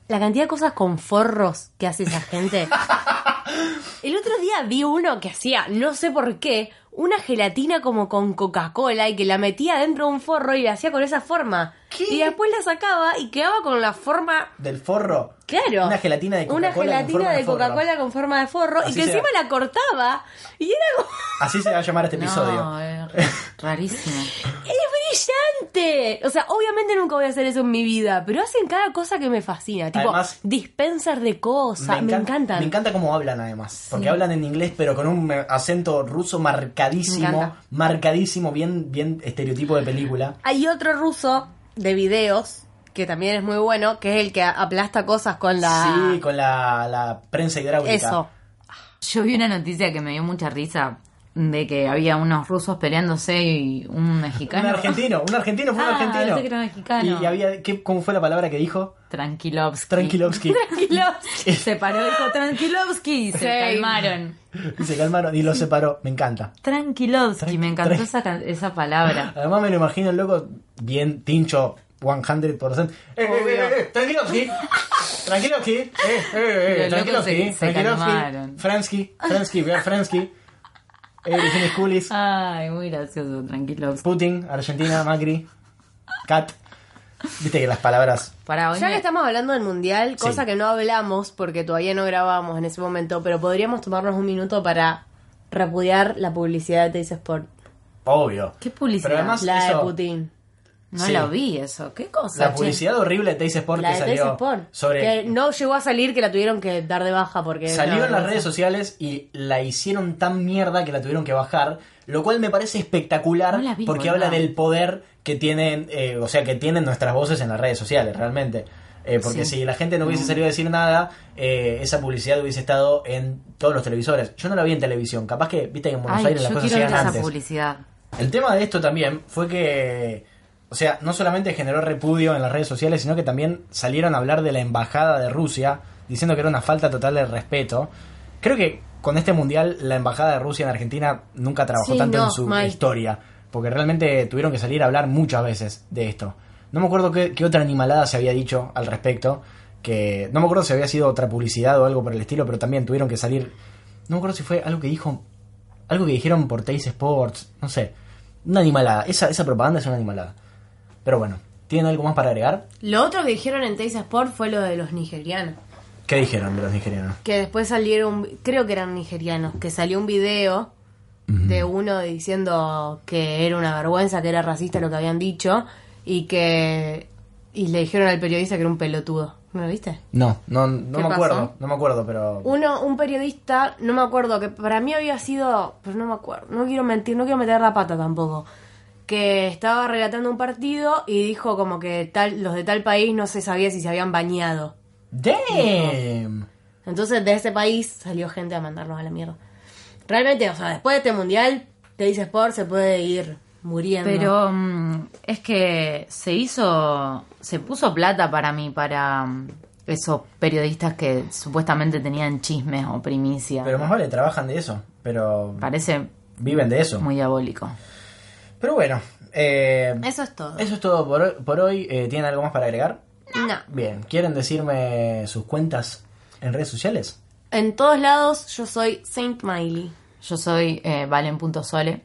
[SPEAKER 1] La cantidad de cosas con forros que hace esa gente. El otro día vi uno que hacía, no sé por qué, una gelatina como con Coca-Cola y que la metía dentro de un forro y la hacía con esa forma.
[SPEAKER 2] ¿Qué?
[SPEAKER 1] Y después la sacaba y quedaba con la forma
[SPEAKER 2] Del forro.
[SPEAKER 1] Claro.
[SPEAKER 2] Una gelatina de
[SPEAKER 1] Una
[SPEAKER 2] Coca-Cola con
[SPEAKER 1] gelatina de. Coca-Cola con forma de forro
[SPEAKER 2] Así
[SPEAKER 1] y que encima la cortaba y era como...
[SPEAKER 2] Así se va a llamar este episodio.
[SPEAKER 3] No, es rarísimo.
[SPEAKER 1] ¡Es brillante! O sea, obviamente nunca voy a hacer eso en mi vida, pero hacen cada cosa que me fascina. Tipo,
[SPEAKER 2] Además-
[SPEAKER 1] dispenser de cosas. Me,
[SPEAKER 2] encanta-
[SPEAKER 1] encantan.
[SPEAKER 2] Me encanta cómo hablan además. Porque hablan en inglés, pero con un acento ruso
[SPEAKER 1] Me
[SPEAKER 2] marcadísimo. Marcadísimo, bien, bien estereotipo de película.
[SPEAKER 1] Hay otro ruso de videos que también es muy bueno, que es el que aplasta cosas con la...
[SPEAKER 2] Sí, con la, la prensa hidráulica.
[SPEAKER 1] Eso.
[SPEAKER 3] Yo vi una noticia que me dio mucha risa de que había unos rusos peleándose y un mexicano.
[SPEAKER 2] Un argentino, un argentino fue un
[SPEAKER 3] Ah,
[SPEAKER 2] argentino.
[SPEAKER 3] pensé que era mexicano.
[SPEAKER 2] Y, y había, ¿qué, ¿cómo fue la palabra que dijo?
[SPEAKER 3] Tranquilovsky.
[SPEAKER 2] Tranquilovsky.
[SPEAKER 1] Tranquilos.
[SPEAKER 3] Se paró y dijo Tranquilovsky y se
[SPEAKER 1] Sí.
[SPEAKER 3] calmaron.
[SPEAKER 2] y se calmaron y lo separó. Me encanta.
[SPEAKER 3] Tranquilovsky, me encantó
[SPEAKER 2] Tran-
[SPEAKER 3] esa, esa palabra.
[SPEAKER 2] Además me lo imagino el loco bien tincho 100%. Eh, eh, eh, eh, Tranquilovsky. Tranquilovsky. Eh, eh, eh, Tranquilovsky.
[SPEAKER 3] se
[SPEAKER 2] Tranquilovsky.
[SPEAKER 3] calmaron.
[SPEAKER 2] Fransky. Fransky. Fransky. Everything is coolies.
[SPEAKER 3] Ay, muy gracioso, Tranquilovsky.
[SPEAKER 2] Putin. Argentina. Macri. Cat. Viste que las palabras...
[SPEAKER 3] Para hoy
[SPEAKER 1] Ya
[SPEAKER 3] me-
[SPEAKER 1] que estamos hablando del mundial,
[SPEAKER 2] Sí.
[SPEAKER 1] cosa que no hablamos porque todavía no grabamos en ese momento, pero podríamos tomarnos un minuto para repudiar la publicidad de Sport.
[SPEAKER 2] Obvio.
[SPEAKER 3] ¿Qué publicidad?
[SPEAKER 2] Pero además
[SPEAKER 1] La de Putin.
[SPEAKER 3] No
[SPEAKER 2] Sí.
[SPEAKER 3] la vi eso. ¿Qué cosa?
[SPEAKER 2] La
[SPEAKER 3] che?
[SPEAKER 2] publicidad horrible de Teis Sport
[SPEAKER 1] La
[SPEAKER 2] que
[SPEAKER 1] de
[SPEAKER 2] salió
[SPEAKER 1] Sport.
[SPEAKER 2] sobre...
[SPEAKER 1] Que no llegó a salir, que la tuvieron que dar de baja porque...
[SPEAKER 2] Salió
[SPEAKER 1] no,
[SPEAKER 2] en las
[SPEAKER 1] no
[SPEAKER 2] redes sociales y la hicieron tan mierda que la tuvieron que bajar, lo cual me parece espectacular
[SPEAKER 3] No la vi,
[SPEAKER 2] porque habla del poder que tienen, eh, o sea, que tienen nuestras voces en las redes sociales, realmente. Eh, porque
[SPEAKER 3] Sí.
[SPEAKER 2] si la gente no hubiese salido a decir nada, eh, esa publicidad hubiese estado en todos los televisores. Yo no la vi en televisión, capaz que, viste que en Buenos
[SPEAKER 3] Ay,
[SPEAKER 2] Aires las cosas
[SPEAKER 3] esa publicidad.
[SPEAKER 2] El tema de esto también fue que, o sea, no solamente generó repudio en las redes sociales, sino que también salieron a hablar de la embajada de Rusia, diciendo que era una falta total de respeto. Creo que con este mundial la embajada de Rusia en Argentina nunca trabajó
[SPEAKER 1] Sí,
[SPEAKER 2] tanto
[SPEAKER 1] no,
[SPEAKER 2] en su historia, porque realmente tuvieron que salir a hablar muchas veces de esto. No me acuerdo qué, qué otra animalada se había dicho al respecto, que no me acuerdo si había sido otra publicidad o algo por el estilo, pero también tuvieron que salir. No me acuerdo si fue algo que dijo algo que dijeron por Teis Sports, no sé. Una animalada. Esa, esa propaganda es una animalada. Pero bueno, ¿tienen algo más para agregar?
[SPEAKER 1] Lo otro que dijeron en Teis Sport fue lo de los nigerianos.
[SPEAKER 2] ¿Qué dijeron de los nigerianos?
[SPEAKER 1] Que después salieron, creo que eran nigerianos, que salió un video de uno diciendo que era una vergüenza, que era racista lo que habían dicho y que y le dijeron al periodista que era un pelotudo. ¿No lo viste?
[SPEAKER 2] No, no, no
[SPEAKER 1] ¿Qué
[SPEAKER 2] me
[SPEAKER 1] pasó?
[SPEAKER 2] acuerdo. No me acuerdo, pero.
[SPEAKER 1] Uno, un periodista, no me acuerdo, que para mí había sido, pero no me acuerdo, no quiero mentir, no quiero meter la pata tampoco, que estaba relatando un partido y dijo como que tal, los de tal país no se sabía si se habían bañado.
[SPEAKER 2] ¡Damn!
[SPEAKER 1] Entonces de ese país salió gente a mandarnos a la mierda. Realmente, o sea, después de este mundial, te dice Sport se puede ir muriendo.
[SPEAKER 3] Pero mm, es que se hizo, se puso plata para mí, para mm, esos periodistas que supuestamente tenían chismes o primicia.
[SPEAKER 2] Pero más vale, trabajan de eso. Pero
[SPEAKER 3] Parece
[SPEAKER 2] viven de eso.
[SPEAKER 3] muy diabólico.
[SPEAKER 2] Pero bueno, eh,
[SPEAKER 1] Eso es todo.
[SPEAKER 2] eso es todo por hoy. Por hoy. Eh, ¿Tienen algo más para agregar?
[SPEAKER 1] No.
[SPEAKER 2] Bien, ¿quieren decirme sus cuentas en redes sociales?
[SPEAKER 1] En todos lados yo soy Saint Miley.
[SPEAKER 3] Yo soy eh, Valen.sole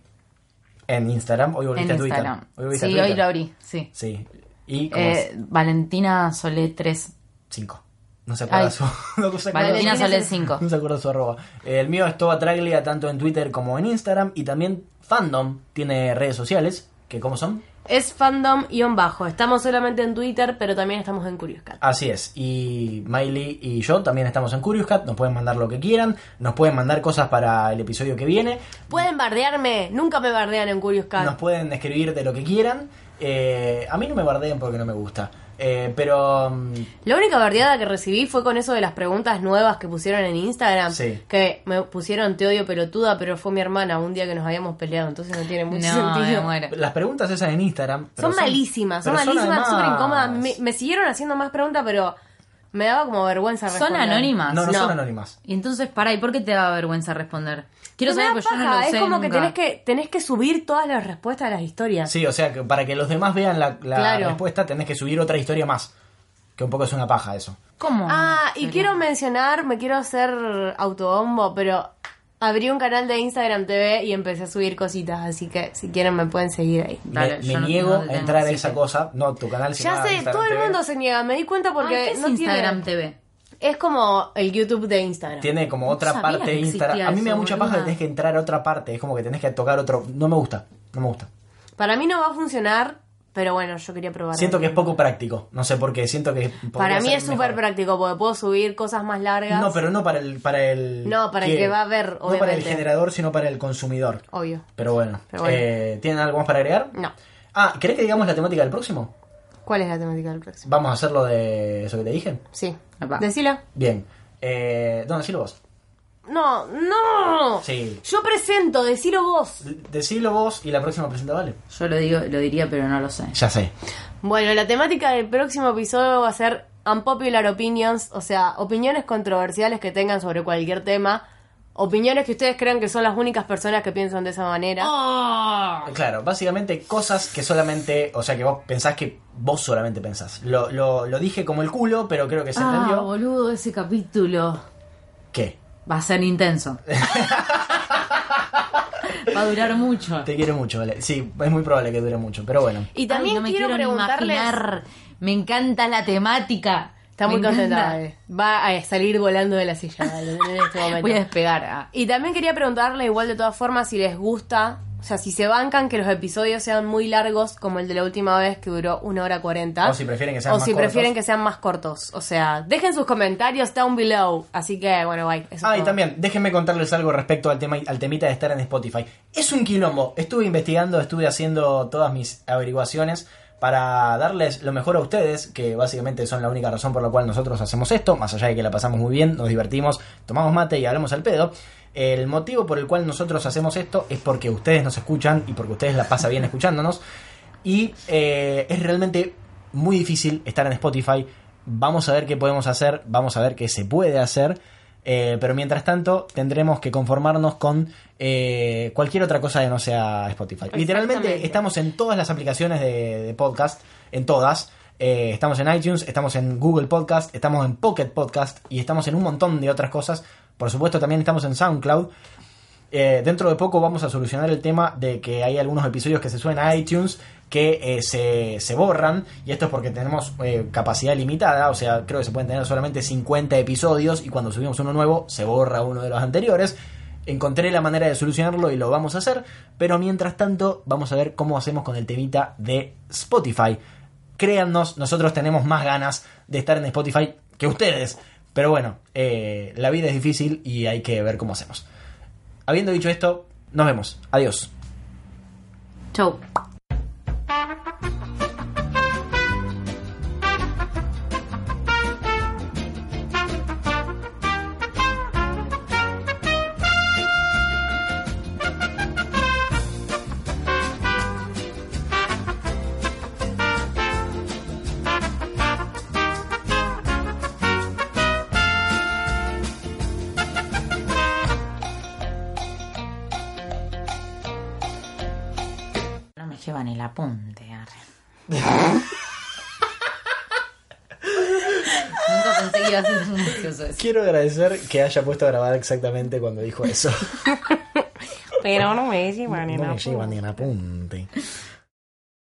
[SPEAKER 2] En Instagram, hoy
[SPEAKER 3] en
[SPEAKER 2] volviste a Twitter.
[SPEAKER 3] Instagram.
[SPEAKER 2] Hoy volviste a
[SPEAKER 3] Sí,
[SPEAKER 2] Twitter.
[SPEAKER 3] hoy lo abrí, sí.
[SPEAKER 2] Sí. ¿Y cómo
[SPEAKER 3] Eh, Valentina Sole 3.
[SPEAKER 2] 5. No se acuerda
[SPEAKER 3] Ay.
[SPEAKER 2] su. No se acuerda
[SPEAKER 3] Valentina
[SPEAKER 2] su-
[SPEAKER 3] Sole 5.
[SPEAKER 2] No se acuerda su arroba. El mío es Toba Traglia tanto en Twitter como en Instagram. Y también Fandom tiene redes sociales. que cómo son?
[SPEAKER 1] Es fandom-bajo. Estamos solamente en Twitter, pero también estamos en Curious Cat.
[SPEAKER 2] Así es. Y Miley y yo también estamos en Curious Cat. Nos pueden mandar lo que quieran. Nos pueden mandar cosas para el episodio que viene.
[SPEAKER 1] Pueden bardearme. Nunca me bardean en Curious Cat.
[SPEAKER 2] Nos pueden escribir de lo que quieran. Eh, a mí no me bardeen porque no me gusta. Eh, pero. mm,
[SPEAKER 1] La única bardeada que recibí fue con eso de las preguntas nuevas que pusieron en Instagram.
[SPEAKER 2] Sí.
[SPEAKER 1] Que me pusieron te odio pelotuda, pero fue mi hermana un día que nos habíamos peleado, entonces no tiene mucho
[SPEAKER 3] No,
[SPEAKER 1] sentido.
[SPEAKER 2] Las preguntas esas en Instagram.
[SPEAKER 1] Son malísimas, son malísimas, súper incómodas. Me, me siguieron haciendo más preguntas, pero Me daba como vergüenza
[SPEAKER 3] ¿Son
[SPEAKER 1] responder.
[SPEAKER 3] anónimas?
[SPEAKER 2] No, no,
[SPEAKER 1] No.
[SPEAKER 2] son anónimas.
[SPEAKER 3] Y entonces, para, ¿y por qué te da vergüenza responder? Quiero saber, yo no sé
[SPEAKER 1] Es como que tenés, que tenés que subir todas las respuestas a las historias.
[SPEAKER 2] Sí, o sea, que para que los demás vean la, la
[SPEAKER 1] Claro.
[SPEAKER 2] respuesta tenés que subir otra historia más. Que un poco es una paja eso.
[SPEAKER 3] ¿Cómo?
[SPEAKER 1] Ah, y
[SPEAKER 3] Pero-
[SPEAKER 1] quiero mencionar, me quiero hacer autobombo, pero abrí un canal de Instagram TV y empecé a subir cositas, así que si quieren me pueden seguir ahí.
[SPEAKER 3] Dale,
[SPEAKER 2] me
[SPEAKER 3] yo
[SPEAKER 2] me
[SPEAKER 3] no-
[SPEAKER 2] niego
[SPEAKER 3] no te
[SPEAKER 2] a
[SPEAKER 3] tengo,
[SPEAKER 2] entrar a esa
[SPEAKER 3] que-
[SPEAKER 2] cosa. No, tu canal se
[SPEAKER 1] Ya sé,
[SPEAKER 2] Instagram
[SPEAKER 1] todo el
[SPEAKER 2] TV.
[SPEAKER 1] mundo se niega, me di cuenta porque
[SPEAKER 3] ¿qué es
[SPEAKER 1] no
[SPEAKER 3] Instagram
[SPEAKER 1] tiene...
[SPEAKER 3] TV?
[SPEAKER 1] Es como el YouTube de Instagram.
[SPEAKER 2] Tiene como otra parte de Instagram. A mí me da mucha paja que tenés que entrar a otra parte. Es como que tenés que tocar otro. No me gusta. No me gusta.
[SPEAKER 1] Para mí no va a funcionar, pero bueno, yo quería probar.
[SPEAKER 2] Siento que es poco práctico. No sé por qué. Siento que.
[SPEAKER 1] Para mí es súper práctico porque puedo subir cosas más largas.
[SPEAKER 2] No, pero no para el. Para el
[SPEAKER 1] No, para el que va a ver,
[SPEAKER 2] No para el generador, sino para el consumidor.
[SPEAKER 1] Obvio.
[SPEAKER 2] Pero bueno.
[SPEAKER 1] Pero bueno.
[SPEAKER 2] Eh, ¿Tienen algo más para agregar?
[SPEAKER 1] No.
[SPEAKER 2] Ah, ¿querés que digamos la temática del próximo?
[SPEAKER 1] ¿Cuál es la temática del próximo?
[SPEAKER 2] Vamos a hacerlo de eso que te dije.
[SPEAKER 1] Sí.
[SPEAKER 3] Epa.
[SPEAKER 1] Decila.
[SPEAKER 2] Bien. Eh, no, decilo vos.
[SPEAKER 1] No, no.
[SPEAKER 2] Sí.
[SPEAKER 1] Yo presento, decilo vos.
[SPEAKER 2] Decilo vos y la próxima presenta vale.
[SPEAKER 3] Yo lo digo, lo diría, pero no lo sé.
[SPEAKER 2] Ya sé.
[SPEAKER 1] Bueno, la temática del próximo episodio va a ser unpopular opinions, o sea, opiniones controversiales que tengan sobre cualquier tema, opiniones que ustedes crean que son las únicas personas que piensan de esa manera.
[SPEAKER 3] Oh.
[SPEAKER 2] Claro, básicamente cosas que solamente, o sea, que vos pensás que vos solamente pensás. Lo, lo, lo dije como el culo, pero creo que se
[SPEAKER 3] Ah,
[SPEAKER 2] entendió.
[SPEAKER 3] boludo, ese capítulo
[SPEAKER 2] ¿Qué?
[SPEAKER 3] va a ser intenso. va a durar mucho.
[SPEAKER 2] Te quiero mucho, vale. Sí, es muy probable que dure mucho, pero bueno.
[SPEAKER 1] Y también
[SPEAKER 3] Ay, no me
[SPEAKER 1] quiero,
[SPEAKER 3] quiero ni
[SPEAKER 1] preguntarles.
[SPEAKER 3] imaginar. Me encanta la temática.
[SPEAKER 1] Está muy
[SPEAKER 3] Me
[SPEAKER 1] contenta. eh. Va a salir volando de la silla vale, en este momento.
[SPEAKER 3] Voy a despegar. ah.
[SPEAKER 1] Y también quería preguntarle igual de todas formas si les gusta, o sea, si se bancan que los episodios sean muy largos, como el de la última vez que duró una hora cuarenta.
[SPEAKER 2] O si prefieren que sean
[SPEAKER 1] O
[SPEAKER 2] más
[SPEAKER 1] si
[SPEAKER 2] cortos.
[SPEAKER 1] prefieren que sean más cortos. O sea, dejen sus comentarios down below. Así que, bueno, bye. Eso
[SPEAKER 2] Ah, y
[SPEAKER 1] todo.
[SPEAKER 2] también, déjenme contarles algo respecto al tema al temita de estar en Spotify. Es un quilombo. Estuve investigando, estuve haciendo todas mis averiguaciones para darles lo mejor a ustedes, que básicamente son la única razón por la cual nosotros hacemos esto, más allá de que la pasamos muy bien, nos divertimos, tomamos mate y hablamos al pedo. El motivo por el cual nosotros hacemos esto es porque ustedes nos escuchan y porque ustedes la pasan bien escuchándonos. Y eh, es realmente muy difícil estar en Spotify. Vamos a ver qué podemos hacer, vamos a ver qué se puede hacer. Eh, pero mientras tanto, tendremos que conformarnos con eh, cualquier otra cosa que no sea Spotify. Literalmente estamos en todas las aplicaciones de, de podcast, en todas. Eh, estamos en iTunes, estamos en Google Podcast, estamos en Pocket Podcast y estamos en un montón de otras cosas. Por supuesto, también estamos en SoundCloud. Eh, dentro de poco vamos a solucionar el tema de que hay algunos episodios que se suben a iTunes que eh, se, se borran y esto es porque tenemos eh, capacidad limitada, o sea, creo que se pueden tener solamente 50 episodios y cuando subimos uno nuevo se borra uno de los anteriores. Encontré la manera de solucionarlo y lo vamos a hacer, pero mientras tanto vamos a ver cómo hacemos con el temita de Spotify. Créannos, nosotros tenemos más ganas de estar en Spotify que ustedes, pero bueno, la vida es difícil y hay que ver cómo hacemos. Habiendo dicho esto, nos vemos. Adiós.
[SPEAKER 3] Chau.
[SPEAKER 2] Que haya puesto a grabar exactamente cuando dijo eso.
[SPEAKER 1] Pero no me llevan
[SPEAKER 2] no me llevan ni el apunte.